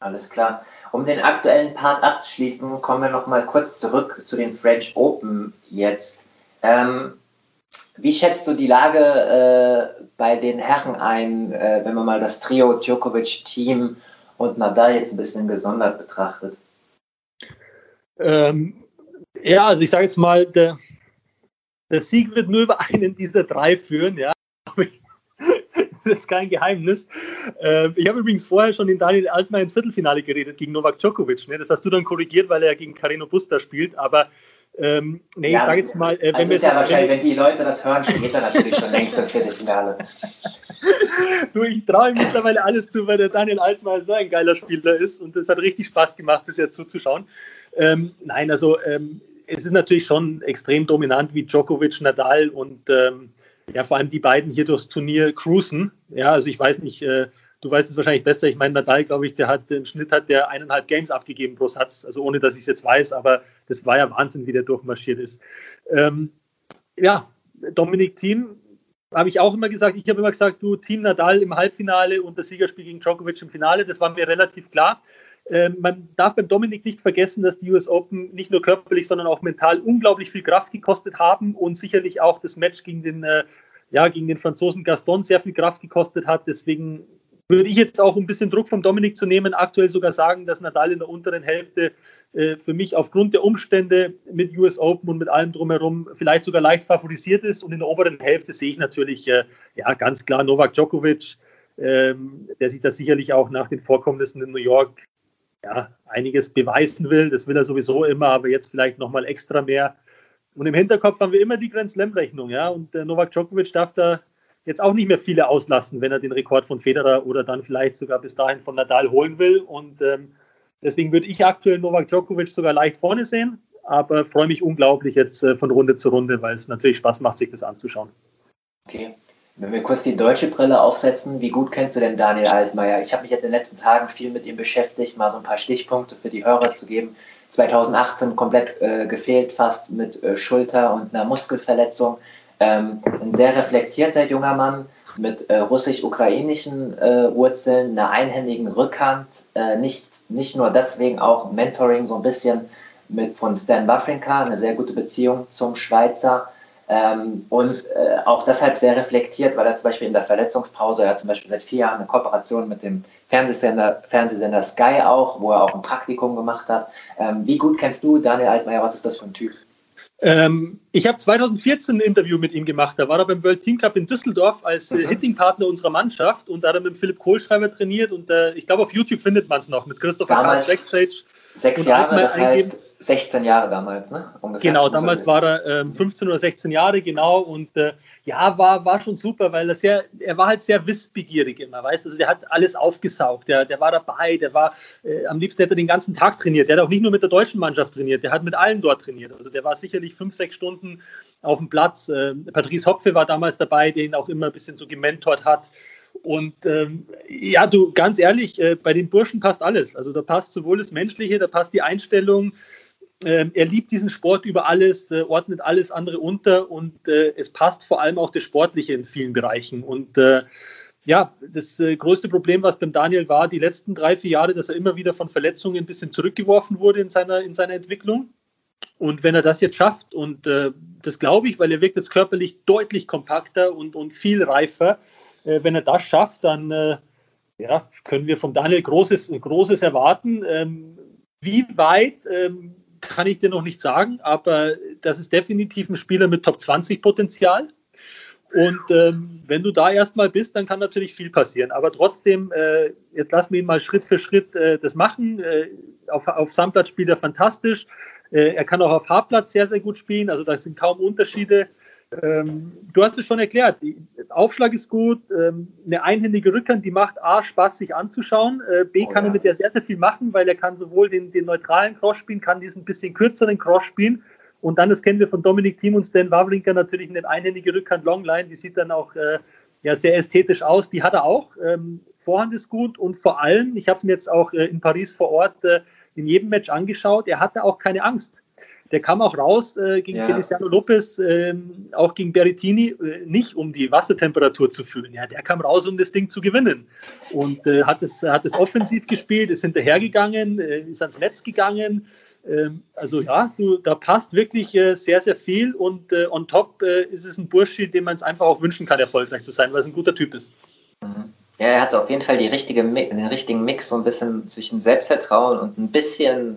Alles klar. Um den aktuellen Part abzuschließen, kommen wir noch mal kurz zurück zu den French Open jetzt. Ähm, wie schätzt du die Lage äh, bei den Herren ein, äh, wenn man mal das Trio Djokovic-Team und Nadal jetzt ein bisschen gesondert betrachtet? Ähm, ja, also ich sage jetzt mal, der, der, Sieg wird nur über einen dieser drei führen, ja. [LAUGHS] das ist kein Geheimnis. Ähm, ich habe übrigens vorher schon in Daniel Altmaier ins Viertelfinale geredet gegen Novak Djokovic. Ne? Das hast du dann korrigiert, weil er gegen Carino Busta spielt. Aber Ähm, nee, ja, ich sage jetzt mal, äh, wenn also wir. Ist ja wahrscheinlich, wenn die Leute das hören, steht er natürlich schon längst im Viertelfinale. [LAUGHS] du, ich traue ihm mittlerweile alles zu, weil der Daniel Altmaier so ein geiler Spieler ist und es hat richtig Spaß gemacht, bis jetzt zuzuschauen. Ähm, nein, also ähm, es ist natürlich schon extrem dominant, wie Djokovic, Nadal und ähm, ja, vor allem die beiden hier durchs Turnier cruisen. Ja, also ich weiß nicht, äh, du weißt es wahrscheinlich besser. Ich meine, Nadal, glaube ich, der hat im Schnitt hat der eineinhalb Games abgegeben pro Satz, also ohne dass ich es jetzt weiß, aber das war ja Wahnsinn, wie der durchmarschiert ist. Ähm, ja, Dominik Thiem habe ich auch immer gesagt, ich habe immer gesagt, du Team Nadal im Halbfinale und das Siegerspiel gegen Djokovic im Finale, das war mir relativ klar. Ähm, man darf beim Dominik nicht vergessen, dass die US Open nicht nur körperlich, sondern auch mental unglaublich viel Kraft gekostet haben und sicherlich auch das Match gegen den, äh, ja, gegen den Franzosen Gaston sehr viel Kraft gekostet hat. Deswegen würde ich jetzt auch ein bisschen Druck vom Dominik zu nehmen, aktuell sogar sagen, dass Nadal in der unteren Hälfte äh, für mich aufgrund der Umstände mit US Open und mit allem drumherum vielleicht sogar leicht favorisiert ist. Und in der oberen Hälfte sehe ich natürlich äh, ja ganz klar Novak Djokovic, ähm, der sich da sicherlich auch nach den Vorkommnissen in New York ja, einiges beweisen will. Das will er sowieso immer, aber jetzt vielleicht nochmal extra mehr. Und im Hinterkopf haben wir immer die Grand Slam-Rechnung, ja. Und äh, Novak Djokovic darf da jetzt auch nicht mehr viele auslassen, wenn er den Rekord von Federer oder dann vielleicht sogar bis dahin von Nadal holen will. Und ähm, deswegen würde ich aktuell Novak Djokovic sogar leicht vorne sehen, aber freue mich unglaublich jetzt äh, von Runde zu Runde, weil es natürlich Spaß macht, sich das anzuschauen. Okay. Wenn wir kurz die deutsche Brille aufsetzen, wie gut kennst du denn Daniel Altmaier? Ich habe mich jetzt in den letzten Tagen viel mit ihm beschäftigt, mal so ein paar Stichpunkte für die Hörer zu geben. 2018 komplett äh, gefehlt, fast mit äh, Schulter- und einer Muskelverletzung. Ähm, ein sehr reflektierter junger Mann mit äh, russisch-ukrainischen äh, Wurzeln, einer einhändigen Rückhand, äh, nicht, nicht nur deswegen auch Mentoring so ein bisschen mit von Stan Wawrinka, eine sehr gute Beziehung zum Schweizer ähm, und äh, auch deshalb sehr reflektiert, weil er zum Beispiel in der Verletzungspause, er hat zum Beispiel seit vier Jahren eine Kooperation mit dem Fernsehsender, Fernsehsender Sky auch, wo er auch ein Praktikum gemacht hat. Ähm, wie gut kennst du Daniel Altmaier? Was ist das für ein Typ? Ähm, ich habe 2014 ein Interview mit ihm gemacht. Da war er beim World Team Cup in Düsseldorf als äh, mhm. Hitting-Partner unserer Mannschaft und da hat er mit Philipp Kohlschreiber trainiert und äh, ich glaube auf YouTube findet man es noch mit Christopher Damals Backstage. Sechs Jahre, das heißt, 16 Jahre damals, ne? Ungefähr. Genau, damals war er ähm, 15 oder 16 Jahre, genau. Und äh, ja, war, war schon super, weil er sehr, er war halt sehr wissbegierig immer, weißt du? Also der hat alles aufgesaugt, der, der war dabei, der war, äh, am liebsten hätte er den ganzen Tag trainiert. Der hat auch nicht nur mit der deutschen Mannschaft trainiert, der hat mit allen dort trainiert. Also der war sicherlich fünf, sechs Stunden auf dem Platz. Äh, Patrice Hopfe war damals dabei, der ihn auch immer ein bisschen so gementort hat. Und ähm, ja, du, ganz ehrlich, äh, bei den Burschen passt alles. Also da passt sowohl das Menschliche, da passt die Einstellung, er liebt diesen Sport über alles, äh, ordnet alles andere unter und äh, es passt vor allem auch das Sportliche in vielen Bereichen. Und äh, ja, das größte Problem, was beim Daniel war, die letzten drei, vier Jahre, dass er immer wieder von Verletzungen ein bisschen zurückgeworfen wurde in seiner, in seiner Entwicklung. Und wenn er das jetzt schafft, und das glaube ich, weil er wirkt jetzt körperlich deutlich kompakter und, und viel reifer, äh, wenn er das schafft, dann ja, können wir vom Daniel Großes, Großes erwarten. Ähm, wie weit ähm, kann ich dir noch nicht sagen, aber das ist definitiv ein Spieler mit Top 20 Potenzial. Und ähm, wenn du da erstmal bist, dann kann natürlich viel passieren. Aber trotzdem, äh, jetzt lassen wir ihn mal Schritt für Schritt äh, das machen. Äh, auf, auf Sandplatz spielt er fantastisch. Äh, er kann auch auf Hartplatz sehr, sehr gut spielen. Also da sind kaum Unterschiede. Ähm, du hast es schon erklärt. Aufschlag ist gut. Ähm, eine einhändige Rückhand, die macht A, Spaß, sich anzuschauen. Äh, B, oh, kann ja. er mit der sehr, sehr viel machen, weil er kann sowohl den, den neutralen Cross spielen, kann diesen bisschen kürzeren Cross spielen. Und dann, das kennen wir von Dominik Thiem und Stan Wawrinka, natürlich eine einhändige Rückhand Longline. Die sieht dann auch äh, ja, sehr ästhetisch aus. Die hat er auch. Ähm, Vorhand ist gut und vor allem, ich habe es mir jetzt auch äh, in Paris vor Ort äh, in jedem Match angeschaut, er hatte auch keine Angst. Der kam auch raus äh, gegen ja. Feliciano Lopez, äh, auch gegen Berrettini, äh, nicht um die Wassertemperatur zu fühlen. Ja, der kam raus, um das Ding zu gewinnen. Und äh, hat, es, hat es offensiv gespielt, ist hinterhergegangen, äh, ist ans Netz gegangen. Ähm, also ja, du, da passt wirklich äh, sehr, sehr viel. Und on top ist es ein Burschi, dem man es einfach auch wünschen kann, erfolgreich zu sein, weil es ein guter Typ ist. Mhm. Ja, er hat auf jeden Fall die richtige, den richtigen Mix, so ein bisschen zwischen Selbstvertrauen und ein bisschen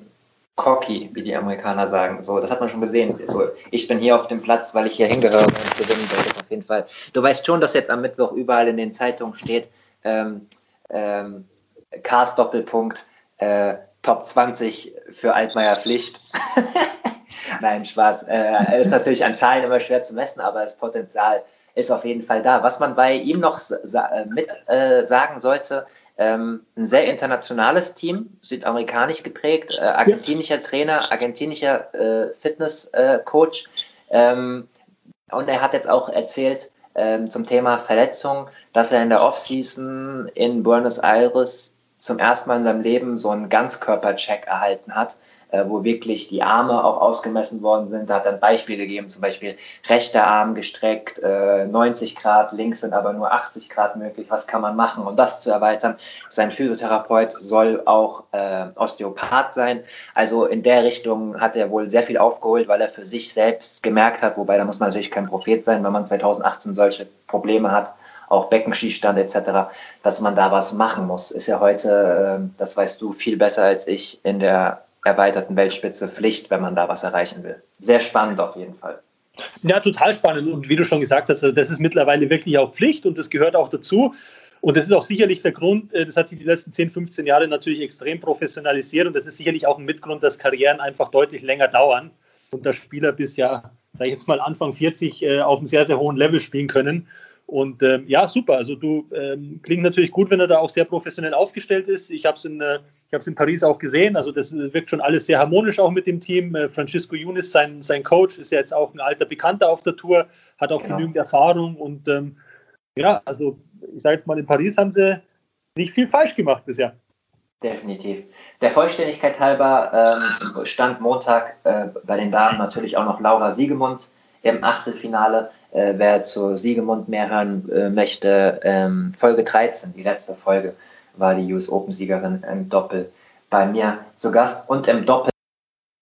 cocky, wie die Amerikaner sagen. So, das hat man schon gesehen. So, ich bin hier auf dem Platz, weil ich hier hingehöre und gewinnen wollte auf jeden Fall. Du weißt schon, dass jetzt am Mittwoch überall in den Zeitungen steht, ähm, ähm, Cars Doppelpunkt, äh, Top 20 für Altmaier Pflicht. [LAUGHS] Nein, Spaß. Äh, ist natürlich an Zahlen immer schwer zu messen, aber das Potenzial ist auf jeden Fall da. Was man bei ihm noch sa mit äh, sagen sollte, ähm, ein sehr internationales Team, südamerikanisch geprägt, äh, argentinischer Trainer, argentinischer äh, Fitnesscoach. Ähm, und er hat jetzt auch erzählt ähm, zum Thema Verletzung, dass er in der Offseason in Buenos Aires zum ersten Mal in seinem Leben so einen Ganzkörpercheck erhalten hat äh, wo wirklich die Arme auch ausgemessen worden sind. Da hat er ein Beispiel gegeben, zum Beispiel rechter Arm gestreckt, äh, 90 Grad, links sind aber nur 80 Grad möglich. Was kann man machen, um das zu erweitern? Sein Physiotherapeut soll auch äh, Osteopath sein. Also in der Richtung hat er wohl sehr viel aufgeholt, weil er für sich selbst gemerkt hat, wobei da muss man natürlich kein Prophet sein, wenn man 2018 solche Probleme hat, auch Beckenschießstand etc., dass man da was machen muss. Ist ja heute, äh, das weißt du viel besser als ich, in der erweiterten Weltspitze Pflicht, wenn man da was erreichen will. Sehr spannend auf jeden Fall. Ja, total spannend. Und wie du schon gesagt hast, also das ist mittlerweile wirklich auch Pflicht und das gehört auch dazu. Und das ist auch sicherlich der Grund, äh, das hat sich die letzten 10, 15 Jahre natürlich extrem professionalisiert und das ist sicherlich auch ein Mitgrund, dass Karrieren einfach deutlich länger dauern und dass Spieler bis ja, sage ich jetzt mal, Anfang 40 äh, auf einem sehr, sehr hohen Level spielen können. Und ähm, ja, super. Also du ähm, klingt natürlich gut, wenn er da auch sehr professionell aufgestellt ist. Ich habe es in, äh, in Paris auch gesehen. Also das wirkt schon alles sehr harmonisch auch mit dem Team. Äh, Francisco Yunis, sein, sein Coach, ist ja jetzt auch ein alter Bekannter auf der Tour, hat auch genau. genügend Erfahrung. Und ähm, ja, also ich sage jetzt mal, in Paris haben sie nicht viel falsch gemacht bisher. Definitiv. Der Vollständigkeit halber ähm, stand Montag äh, bei den Damen natürlich auch noch Laura Siegemund im Achtelfinale. Äh, wer zu Siegemund mehr hören äh, möchte, ähm, Folge 13, die letzte Folge, war die US Open-Siegerin im Doppel bei mir zu Gast und im Doppel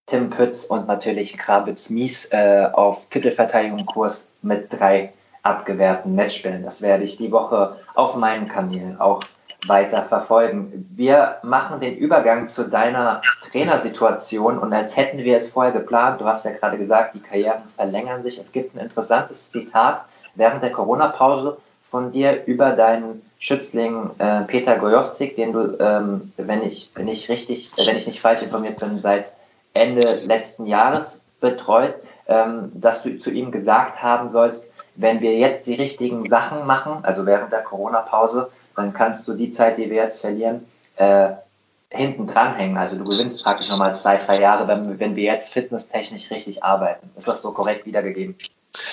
Tim Pütz und natürlich Krabitz Mies äh, auf Titelverteidigungskurs mit drei abgewehrten Matchspielen. Das werde ich die Woche auf meinen Kanälen auch weiter verfolgen. Wir machen den Übergang zu deiner Trainersituation und als hätten wir es vorher geplant, du hast ja gerade gesagt, die Karrieren verlängern sich. Es gibt ein interessantes Zitat während der Corona-Pause von dir über deinen Schützling äh, Peter Gojowczyk, den du, ähm, wenn ich, wenn ich richtig, äh, wenn ich nicht falsch informiert bin, seit Ende letzten Jahres betreut, ähm, dass du zu ihm gesagt haben sollst, wenn wir jetzt die richtigen Sachen machen, also während der Corona-Pause, dann kannst du die Zeit, die wir jetzt verlieren, äh, hinten dranhängen. Also du gewinnst praktisch nochmal zwei, drei Jahre, wenn, wenn wir jetzt fitnesstechnisch richtig arbeiten. Ist das so korrekt wiedergegeben?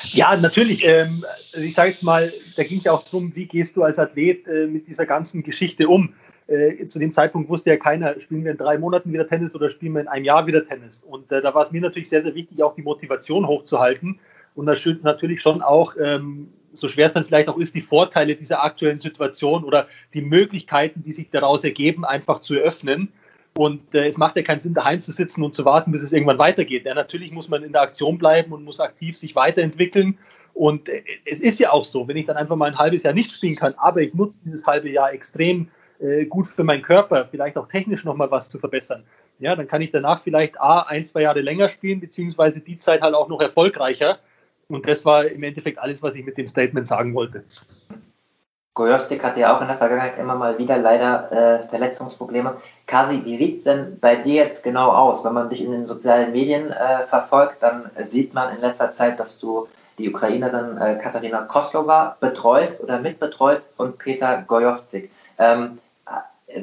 Ja, natürlich. Ähm, ich sage jetzt mal, da ging es ja auch darum, wie gehst du als Athlet äh, mit dieser ganzen Geschichte um? Äh, zu dem Zeitpunkt wusste ja keiner, spielen wir in drei Monaten wieder Tennis oder spielen wir in einem Jahr wieder Tennis. Und äh, da war es mir natürlich sehr, sehr wichtig, auch die Motivation hochzuhalten und natürlich schon auch ähm, so schwer es dann vielleicht auch ist, die Vorteile dieser aktuellen Situation oder die Möglichkeiten, die sich daraus ergeben, einfach zu eröffnen. Und äh, es macht ja keinen Sinn, daheim zu sitzen und zu warten, bis es irgendwann weitergeht. Ja, natürlich muss man in der Aktion bleiben und muss aktiv sich weiterentwickeln. Und äh, es ist ja auch so, wenn ich dann einfach mal ein halbes Jahr nicht spielen kann, aber ich nutze dieses halbe Jahr extrem äh, gut für meinen Körper, vielleicht auch technisch nochmal was zu verbessern. Ja, dann kann ich danach vielleicht A, ein, zwei Jahre länger spielen, beziehungsweise die Zeit halt auch noch erfolgreicher. Und das war im Endeffekt alles, was ich mit dem Statement sagen wollte. Gojovcik hatte ja auch in der Vergangenheit immer mal wieder leider äh, Verletzungsprobleme. Kasi, wie sieht es denn bei dir jetzt genau aus? Wenn man dich in den sozialen Medien äh, verfolgt, dann sieht man in letzter Zeit, dass du die Ukrainerin äh, Katharina Koslova betreust oder mitbetreust und Peter Gojovcik. Ähm,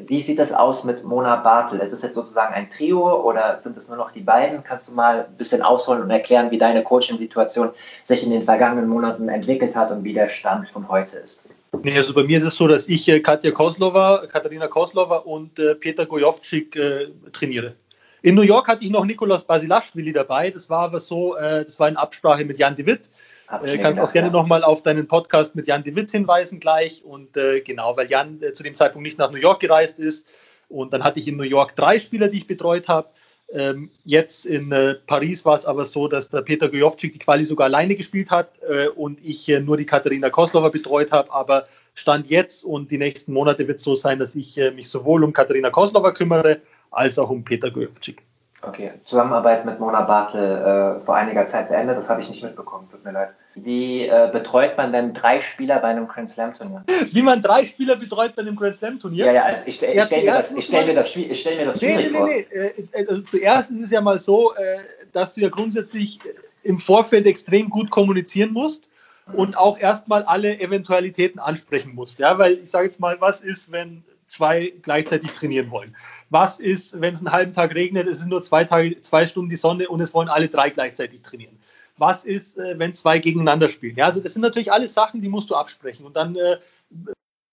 wie sieht das aus mit Mona Bartel? Ist es jetzt sozusagen ein Trio oder sind es nur noch die beiden? Kannst du mal ein bisschen ausholen und erklären, wie deine Coaching-Situation sich in den vergangenen Monaten entwickelt hat und wie der Stand von heute ist? Nee, also bei mir ist es so, dass ich äh, Katja Koslova, Katharina Koslova und äh, Peter Gojovcik äh, trainiere. In New York hatte ich noch Nikolaus Basilashvili dabei. Das war aber so, äh, das war in Absprache mit Jan de Witt. Äh, kannst gedacht, auch gerne ja. nochmal auf deinen Podcast mit Jan de Witt hinweisen gleich. Und äh, genau, weil Jan äh, zu dem Zeitpunkt nicht nach New York gereist ist. Und dann hatte ich in New York drei Spieler, die ich betreut habe. Ähm, jetzt in äh, Paris war es aber so, dass der Peter Gojovcik die Quali sogar alleine gespielt hat äh, und ich äh, nur die Katharina Koslova betreut habe. Aber Stand jetzt und die nächsten Monate wird es so sein, dass ich mich sowohl um Katharina Koslova kümmere, als auch um Peter Gojovcik. Okay, Zusammenarbeit mit Mona Bartel äh, vor einiger Zeit beendet, das habe ich nicht mitbekommen, tut mir leid. Wie äh, betreut man denn drei Spieler bei einem Grand Slam Turnier? Wie man drei Spieler betreut bei einem Grand Slam Turnier? Ja, ja, also ich, ich, ich stelle mir das, ich stell mir das, ich stell mir das schwierig nee, nee, nee, vor. Nee, nee. Äh, also zuerst ist es ja mal so, äh, dass du ja grundsätzlich im Vorfeld extrem gut kommunizieren musst und auch erstmal alle Eventualitäten ansprechen musst. Ja, weil ich sage jetzt mal, was ist, wenn zwei gleichzeitig trainieren wollen? Was ist, wenn es einen halben Tag regnet, es sind nur zwei Tage, zwei Stunden die Sonne und es wollen alle drei gleichzeitig trainieren? Was ist, äh, wenn zwei gegeneinander spielen? Ja, also das sind natürlich alles Sachen, die musst du absprechen. Und dann äh,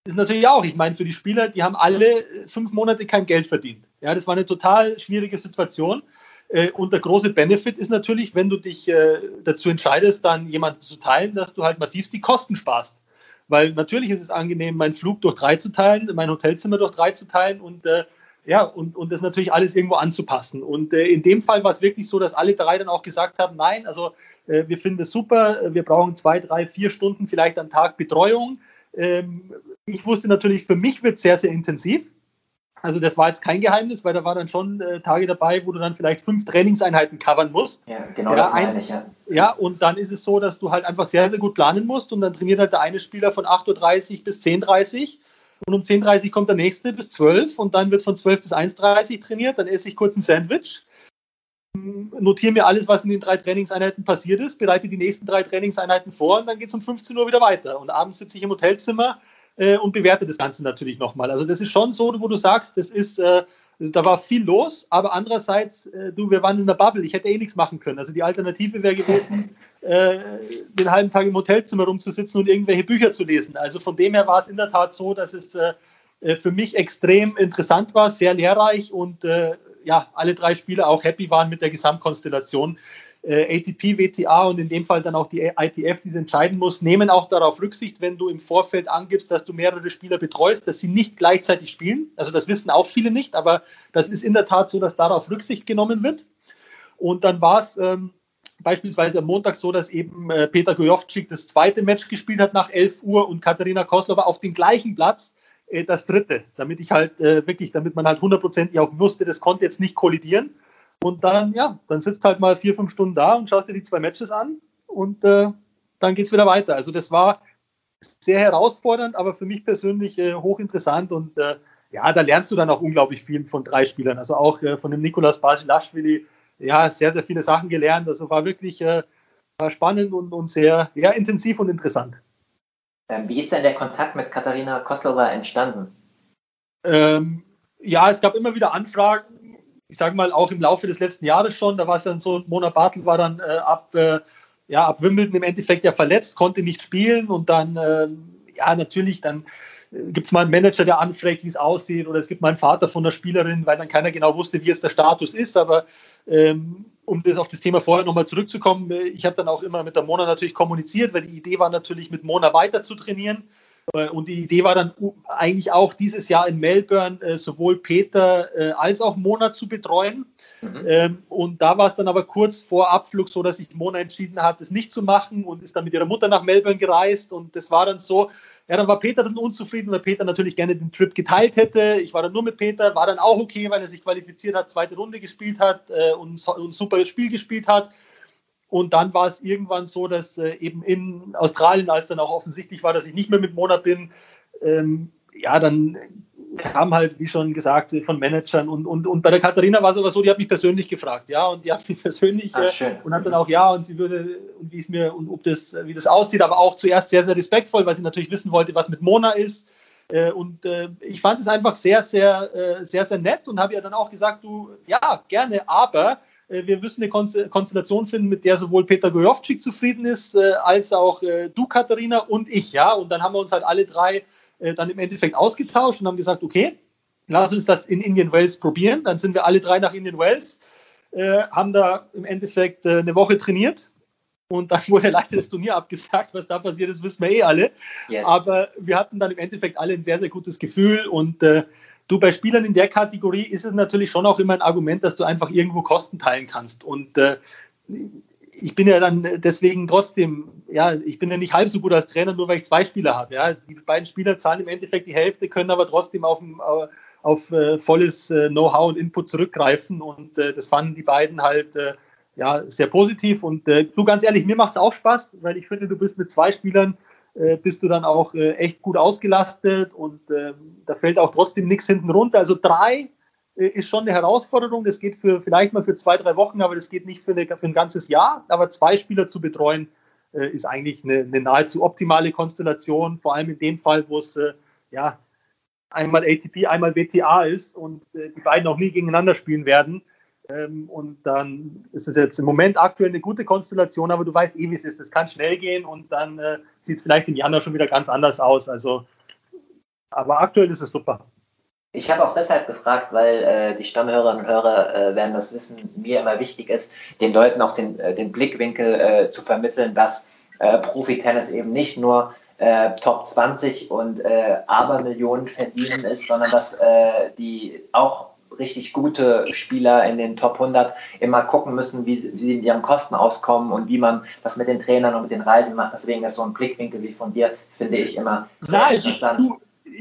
ist natürlich auch, ich meine, für die Spieler, die haben alle fünf Monate kein Geld verdient. Ja, das war eine total schwierige Situation. Äh, und der große Benefit ist natürlich, wenn du dich äh, dazu entscheidest, dann jemanden zu teilen, dass du halt massiv die Kosten sparst. Weil natürlich ist es angenehm, meinen Flug durch drei zu teilen, mein Hotelzimmer durch drei zu teilen und äh, ja, und, und das natürlich alles irgendwo anzupassen. Und äh, in dem Fall war es wirklich so, dass alle drei dann auch gesagt haben, nein, also äh, wir finden es super, wir brauchen zwei, drei, vier Stunden vielleicht am Tag Betreuung. Ähm, ich wusste natürlich, für mich wird es sehr, sehr intensiv. Also das war jetzt kein Geheimnis, weil da war dann schon äh, Tage dabei, wo du dann vielleicht fünf Trainingseinheiten covern musst. Ja, genau ja, das meine ich, ja. Ja, und dann ist es so, dass du halt einfach sehr, sehr gut planen musst und dann trainiert halt der eine Spieler von 8.30 Uhr bis 10.30 Uhr und um 10.30 Uhr kommt der nächste bis 12 und dann wird von 12 bis 1.30 Uhr trainiert, dann esse ich kurz ein Sandwich, notiere mir alles, was in den drei Trainingseinheiten passiert ist, bereite die nächsten drei Trainingseinheiten vor und dann geht es um 15 Uhr wieder weiter. Und abends sitze ich im Hotelzimmer äh, und bewerte das Ganze natürlich nochmal. Also das ist schon so, wo du sagst, das ist, äh, da war viel los, aber andererseits, äh, du, wir waren in der Bubble, ich hätte eh nichts machen können. Also die Alternative wäre gewesen, äh, den halben Tag im Hotelzimmer rumzusitzen und irgendwelche Bücher zu lesen. Also von dem her war es in der Tat so, dass es äh, äh, für mich extrem interessant war, sehr lehrreich und ja, alle drei Spieler auch happy waren mit der Gesamtkonstellation ATP, WTA und in dem Fall dann auch die ITF, die es entscheiden muss, nehmen auch darauf Rücksicht, wenn du im Vorfeld angibst, dass du mehrere Spieler betreust, dass sie nicht gleichzeitig spielen. Also das wissen auch viele nicht, aber das ist in der Tat so, dass darauf Rücksicht genommen wird. Und dann war es ähm, beispielsweise am Montag so, dass eben äh, Peter Gojovcik das zweite Match gespielt hat nach 11 Uhr und Katharina Koslova auf dem gleichen Platz äh, das dritte, damit ich halt äh, wirklich, damit man halt hundertprozentig auch wusste, das konnte jetzt nicht kollidieren. Und dann, ja, dann sitzt halt mal vier, fünf Stunden da und schaust dir die zwei Matches an und äh, dann geht es wieder weiter. Also das war sehr herausfordernd, aber für mich persönlich äh, hochinteressant und äh, ja, da lernst du dann auch unglaublich viel von drei Spielern. Also auch äh, von dem Nikolas Basilashvili, ja, sehr, sehr viele Sachen gelernt. Also war wirklich äh, war spannend und, und sehr ja, intensiv und interessant. Ähm, wie ist denn der Kontakt mit Katharina Koslova entstanden? Ähm, ja, es gab immer wieder Anfragen ich sage mal, auch im Laufe des letzten Jahres schon, da war es dann so, Mona Bartel war dann äh, ab, äh, ja, ab Wimbledon im Endeffekt ja verletzt, konnte nicht spielen und dann, äh, ja, natürlich, dann äh, gibt es mal einen Manager, der anfragt, wie es aussieht, oder es gibt mal einen Vater von der Spielerin, weil dann keiner genau wusste, wie es der Status ist. Aber ähm, um das auf das Thema vorher nochmal zurückzukommen, äh, ich habe dann auch immer mit der Mona natürlich kommuniziert, weil die Idee war natürlich, mit Mona weiter zu trainieren. Äh, und die Idee war dann eigentlich auch dieses Jahr in Melbourne äh, sowohl Peter äh, als auch Mona zu betreuen. Mhm. Ähm, und da war es dann aber kurz vor Abflug so, dass sich Mona entschieden hat, das nicht zu machen und ist dann mit ihrer Mutter nach Melbourne gereist. Und das war dann so, ja, dann war Peter ein bisschen unzufrieden, weil Peter natürlich gerne den Trip geteilt hätte. Ich war dann nur mit Peter, war dann auch okay, weil er sich qualifiziert hat, zweite Runde gespielt hat und, und ein super Spiel gespielt hat. Und dann war es irgendwann so, dass äh, eben in Australien, als dann auch offensichtlich war, dass ich nicht mehr mit Mona bin, ähm, ja, dann kam halt, wie schon gesagt, von Managern und, und, und bei der Katharina war es aber so, die hat mich persönlich gefragt, ja, und die hat mich [LAUGHS] persönlich Ach, äh, und hat dann auch ja, und sie würde, und wie es mir, und ob das, wie das aussieht, aber auch zuerst sehr, sehr respektvoll, weil sie natürlich wissen wollte, was mit Mona ist. Äh, und äh, ich fand es einfach sehr, sehr, äh, sehr, sehr nett und habe ihr dann auch gesagt, du, ja, gerne, aber wir müssen eine Konstellation finden, mit der sowohl Peter Gojovcik zufrieden ist, äh, als auch äh, du, Katharina, und ich. Ja, und dann haben wir uns halt alle drei dann im Endeffekt ausgetauscht und haben gesagt, okay, lass uns das in Indian Wells probieren. Dann sind wir alle drei nach Indian Wells, haben da im Endeffekt eine Woche trainiert. Und dann [LAUGHS] wurde leider das Turnier abgesagt. Was da passiert ist, wissen wir eh alle. Yes. Aber wir hatten dann im Endeffekt alle ein sehr, sehr gutes Gefühl. Und äh, Du, bei Spielern in der Kategorie ist es natürlich schon auch immer ein Argument, dass du einfach irgendwo Kosten teilen kannst. Und äh, ich bin ja dann deswegen trotzdem, ja, ich bin ja nicht halb so gut als Trainer, nur weil ich zwei Spieler habe. Ja. Die beiden Spieler zahlen im Endeffekt die Hälfte, können aber trotzdem auf, auf äh, volles äh, Know-how und Input zurückgreifen. Und äh, das fanden die beiden halt äh, ja, sehr positiv. Und äh, du ganz ehrlich, mir macht es auch Spaß, weil ich finde, du bist mit zwei Spielern äh, bist du dann auch äh, echt gut ausgelastet und äh, da fällt auch trotzdem nichts hinten runter. Also drei äh, ist schon eine Herausforderung. Das geht für vielleicht mal für zwei, drei Wochen, aber das geht nicht für, eine, für ein ganzes Jahr. Aber zwei Spieler zu betreuen, äh, ist eigentlich eine, eine, nahezu optimale Konstellation, vor allem in dem Fall, wo es äh, ja einmal ATP, einmal WTA ist und die beiden auch nie gegeneinander spielen werden. Ähm, und dann ist es jetzt im Moment aktuell eine gute Konstellation, aber du weißt eh, wie es ist. Es kann schnell gehen und dann äh, sieht es vielleicht im Januar schon wieder ganz anders aus. Also, aber aktuell ist es super. Ich habe auch deshalb gefragt, weil äh, die Stammhörerinnen und Hörer äh, werden das wissen, mir immer wichtig ist, den Leuten auch den, äh, den Blickwinkel äh, zu vermitteln, dass äh, Profi-Tennis eben nicht nur äh, Top 20 und Abermillionen verdienen ist, sondern dass die auch richtig gute Spieler in den Top 100 immer gucken müssen, wie, wie sie mit ihren Kosten auskommen und wie man das mit den Trainern und mit den Reisen macht. Deswegen ist so ein Blickwinkel wie von dir, finde ich immer sehr Na, interessant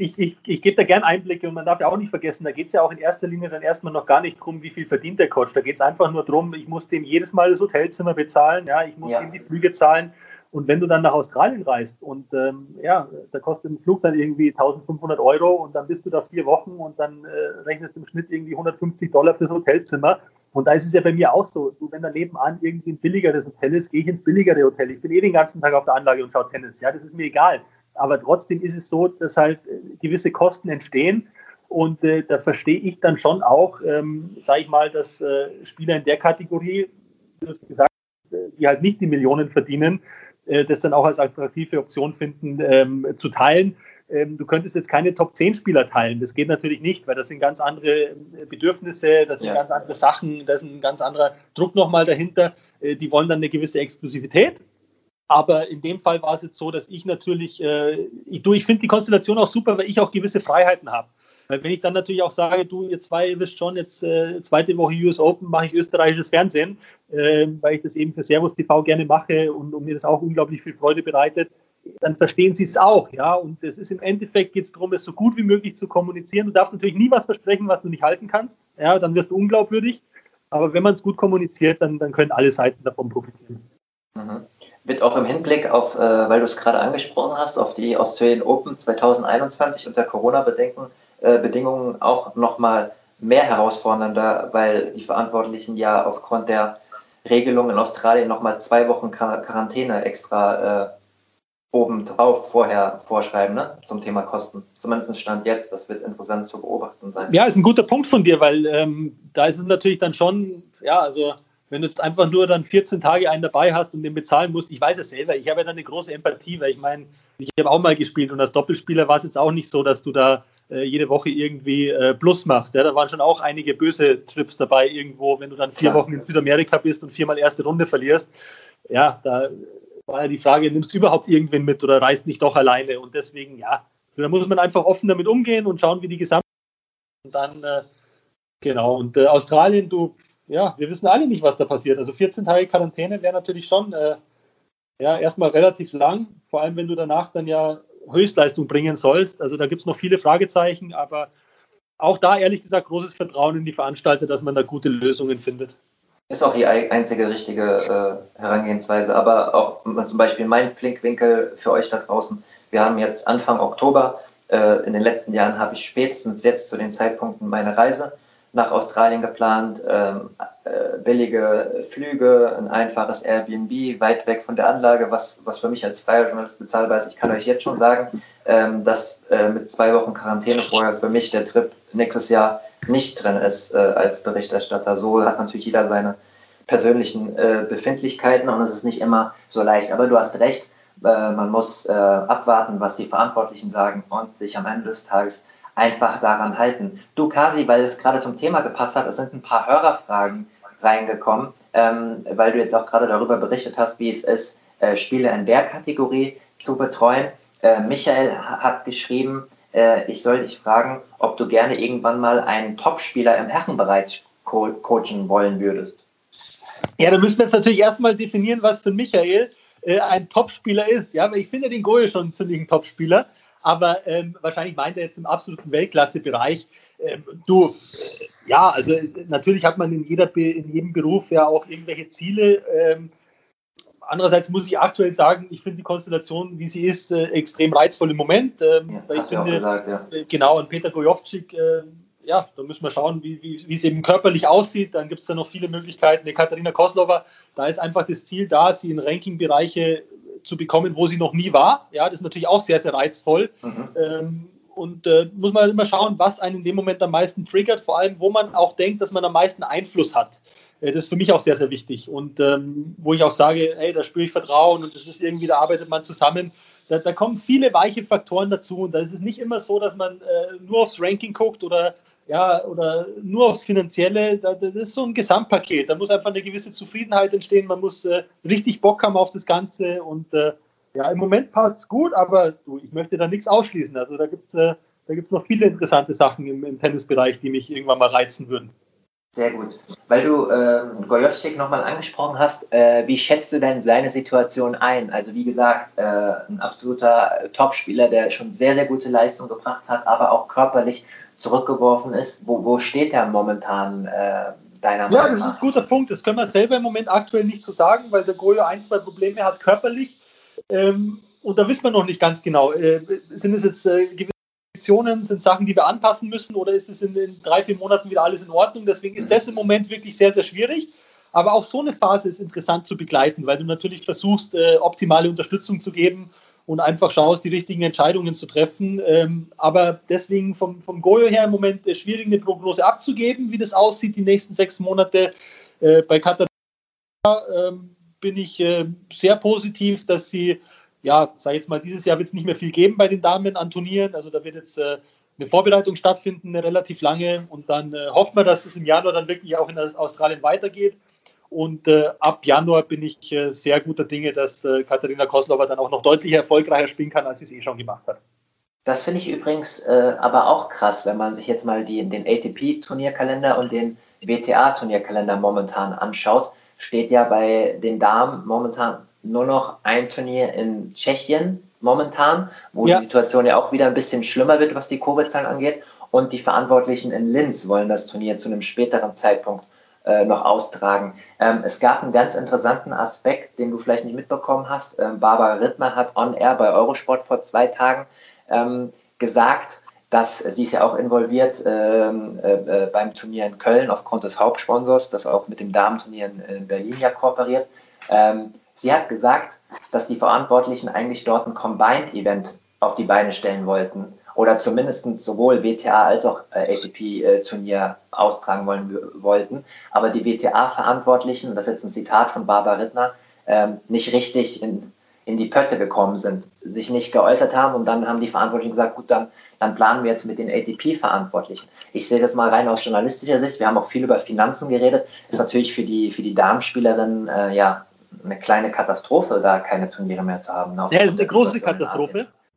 ich, ich, ich gebe da gerne Einblicke und man darf ja auch nicht vergessen, da geht es ja auch in erster Linie dann erstmal noch gar nicht darum, wie viel verdient der Coach. Da geht es einfach nur darum, ich muss dem jedes Mal das Hotelzimmer bezahlen, ja, ich muss ja. ihm die Flüge zahlen. Und wenn du dann nach Australien reist und ähm, ja, da kostet ein Flug dann irgendwie 1500 Euro und dann bist du da vier Wochen und dann äh, rechnest im Schnitt irgendwie 150 Dollar fürs Hotelzimmer. Und da ist es ja bei mir auch so. Du, wenn da nebenan irgendwie ein billigeres Hotel ist, gehe ich ins billigere Hotel. Ich bin eh den ganzen Tag auf der Anlage und schaue Tennis. Ja, das ist mir egal. Aber trotzdem ist es so, dass halt äh, gewisse Kosten entstehen. Und äh, da verstehe ich dann schon auch, ähm, sage ich mal, dass äh, Spieler in der Kategorie, wie gesagt äh, die halt nicht die Millionen verdienen, äh, das dann auch als attraktive Option finden, ähm, zu teilen. Ähm, du könntest jetzt keine Top 10 Spieler teilen. Das geht natürlich nicht, weil das sind ganz andere äh, Bedürfnisse, das sind ja. ganz andere Sachen, da ist ein ganz anderer Druck nochmal dahinter. die wollen dann eine gewisse Exklusivität aber in dem Fall war es jetzt so, dass ich natürlich, äh, ich, du, ich finde die Konstellation auch super, weil ich auch gewisse Freiheiten habe. Weil wenn ich dann natürlich auch sage, du, ihr zwei wisst schon, jetzt äh, zweite Woche US Open mache ich österreichisches Fernsehen, äh, weil ich das eben für Servus TV gerne mache und, und mir das auch unglaublich viel Freude bereitet, dann verstehen sie es auch, ja. Und es ist im Endeffekt geht es darum, es so gut wie möglich zu kommunizieren. Du darfst natürlich nie was versprechen, was du nicht halten kannst. Ja, dann wirst du unglaubwürdig. Aber wenn man es gut kommuniziert, dann, dann können alle Seiten davon profitieren. Mhm wird auch im Hinblick auf, äh, weil du es gerade angesprochen hast, auf die Australian Open 2021 unter Corona-Bedingungen äh, auch nochmal mehr herausfordernder, weil die Verantwortlichen ja aufgrund der Regelung in Australien nochmal zwei Wochen Quarantäne extra äh, obendrauf vorher vorschreiben, ne? zum Thema Kosten. Zumindest Stand jetzt, das wird interessant zu beobachten sein. Ja, ist ein guter Punkt von dir, weil ähm, da ist es natürlich dann schon, ja, also wenn du jetzt einfach nur dann 14 Tage einen dabei hast und den bezahlen musst, ich weiß es selber, ich habe ja dann eine große Empathie, weil ich meine, ich habe auch mal gespielt und als Doppelspieler war es jetzt auch nicht so, dass du da äh, jede Woche irgendwie äh, Plus machst. Ja? Da waren schon auch einige böse Trips dabei irgendwo, wenn du dann vier. Wochen in Südamerika bist und viermal erste Runde verlierst. Ja, da war ja die Frage, nimmst du überhaupt irgendwen mit oder reist nicht doch alleine? Und deswegen, ja, da muss man einfach offen damit umgehen und schauen, wie die Gesamt und dann, äh, genau, und äh, Australien, du, ja, wir wissen alle nicht, was da passiert. Also 14 Tage Quarantäne wäre natürlich schon äh, ja, erstmal relativ lang, vor allem wenn du danach dann ja Höchstleistung bringen sollst. Also da gibt es noch viele Fragezeichen, aber auch da ehrlich gesagt großes Vertrauen in die Veranstalter, dass man da gute Lösungen findet. Ist auch die einzige richtige äh, Herangehensweise, aber auch zum Beispiel mein Blickwinkel für euch da draußen. Wir haben jetzt Anfang Oktober. Äh, in den letzten Jahren habe ich spätestens jetzt zu den Zeitpunkten meine Reise nach Australien geplant, ähm, äh, billige Flüge, ein einfaches Airbnb, weit weg von der Anlage, was, was für mich als freier Journalist bezahlbar ist. Ich kann euch jetzt schon sagen, ähm, dass äh, mit zwei Wochen Quarantäne vorher für mich der Trip nächstes Jahr nicht drin ist äh, als Berichterstatter. So hat natürlich jeder seine persönlichen äh, Befindlichkeiten und es ist nicht immer so leicht. Aber du hast recht, äh, man muss äh, abwarten, was die Verantwortlichen sagen und sich am Ende des Tages einfach daran halten. Du, Kasi, weil es gerade zum Thema gepasst hat, es sind ein paar Hörerfragen reingekommen, ähm, weil du jetzt auch gerade darüber berichtet hast, wie es ist, äh, Spiele in der Kategorie zu betreuen. Äh, Michael hat geschrieben, äh, ich soll dich fragen, ob du gerne irgendwann mal einen Topspieler im Herrenbereich co coachen wollen würdest. Ja, da müssen wir jetzt natürlich erstmal definieren, was für Michael äh, ein Topspieler ist. Ja, ich finde den Goje schon einen ziemlichen Topspieler aber ähm, wahrscheinlich meint er jetzt im absoluten Weltklasse-Bereich. Ähm, du, äh, ja, also natürlich hat man in, jeder, in jedem Beruf ja auch irgendwelche Ziele. Ähm, andererseits muss ich aktuell sagen, ich finde die Konstellation, wie sie ist, äh, extrem reizvoll im Moment. Ähm, ja, weil ich finde, gesagt, ja. äh, genau, und Peter Gojovcik, äh, ja, da müssen wir schauen, wie, wie, wie es eben körperlich aussieht. Dann gibt es da noch viele Möglichkeiten. Die Katharina Koslova, da ist einfach das Ziel da, sie in Rankingbereiche zu bekommen, wo sie noch nie war. Ja, das ist natürlich auch sehr, sehr reizvoll. Mhm. Ähm, und äh, muss man immer schauen, was einen in dem Moment am meisten triggert, vor allem, wo man auch denkt, dass man am meisten Einfluss hat. Äh, das ist für mich auch sehr, sehr wichtig. Und ähm, wo ich auch sage, hey, da spüre ich Vertrauen und das ist irgendwie, da arbeitet man zusammen. Da, da kommen viele weiche Faktoren dazu. Und da ist es nicht immer so, dass man äh, nur aufs Ranking guckt oder ja, oder nur aufs Finanzielle, das ist so ein Gesamtpaket. Da muss einfach eine gewisse Zufriedenheit entstehen, man muss äh, richtig Bock haben auf das Ganze und äh, ja, im Moment passt es gut, aber du, ich möchte da nichts ausschließen. Also da gibt es äh, noch viele interessante Sachen im, im, Tennisbereich, die mich irgendwann mal reizen würden. Sehr gut. Weil du ähm, Gojovcik nochmal angesprochen hast, äh, wie schätzt du denn seine Situation ein? Also wie gesagt, äh, ein absoluter Topspieler, der schon sehr, sehr gute Leistung gebracht hat, aber auch körperlich zurückgeworfen ist. Wo, wo steht er momentan äh, deiner Meinung nach? Ja, das ist ein guter Punkt. Das können wir selber im Moment aktuell nicht so sagen, weil der Goyo ein, zwei Probleme hat körperlich. Ähm, und da wissen wir noch nicht ganz genau. Äh, sind es jetzt äh, gewisse Restriktionen, sind Sachen, die wir anpassen müssen oder ist es in, in drei, vier Monaten wieder alles in Ordnung? Deswegen ist das im Moment wirklich sehr, sehr schwierig. Aber auch so eine Phase ist interessant zu begleiten, weil du natürlich versuchst, äh, optimale Unterstützung zu geben und einfach schaust, die richtigen Entscheidungen zu treffen. Ähm, aber deswegen vom, vom Goyo her im Moment äh, schwierig, eine Prognose abzugeben, wie das aussieht die nächsten sechs Monate. Äh, bei Katharina ähm, bin ich äh, sehr positiv, dass sie, ja, sag jetzt mal, dieses Jahr wird es nicht mehr viel geben bei den Damen an Turnieren. Also da wird jetzt äh, eine Vorbereitung stattfinden, eine relativ lange. Und dann äh, hoffen wir, dass es im Januar dann wirklich auch in Australien weitergeht. Und äh, ab Januar bin ich äh, sehr guter Dinge, dass äh, Katharina Koslova dann auch noch deutlich erfolgreicher spielen kann, als sie es eh schon gemacht hat. Das finde ich übrigens äh, aber auch krass, wenn man sich jetzt mal die, den ATP-Turnierkalender und den WTA-Turnierkalender momentan anschaut. Steht ja bei den Damen momentan nur noch ein Turnier in Tschechien momentan, wo ja. die Situation ja auch wieder ein bisschen schlimmer wird, was die Covid-Zahlen angeht. Und die Verantwortlichen in Linz wollen das Turnier zu einem späteren Zeitpunkt äh, noch austragen. Ähm, es gab einen ganz interessanten Aspekt, den du vielleicht nicht mitbekommen hast. Ähm, Barbara Rittner hat on air bei Eurosport vor zwei Tagen ähm, gesagt, dass sie ist ja auch involviert ähm, äh, äh, beim Turnier in Köln aufgrund des Hauptsponsors, das auch mit dem Damenturnier in, in Berlin ja kooperiert. Ähm, sie hat gesagt, dass die Verantwortlichen eigentlich dort ein Combined-Event auf die Beine stellen wollten oder zumindest sowohl WTA als auch äh, ATP-Turnier äh, austragen wollen, wollten. Aber die WTA-Verantwortlichen, das ist jetzt ein Zitat von Barbara Rittner, ähm, nicht richtig in, in die Pötte gekommen sind, sich nicht geäußert haben und dann haben die Verantwortlichen gesagt, gut, dann, dann planen wir jetzt mit den ATP-Verantwortlichen. Ich sehe das mal rein aus journalistischer Sicht, wir haben auch viel über Finanzen geredet, ist natürlich für die, für die Damenspielerinnen äh, ja eine kleine Katastrophe, da keine Turniere mehr zu haben. Ja, ist eine große Katastrophe.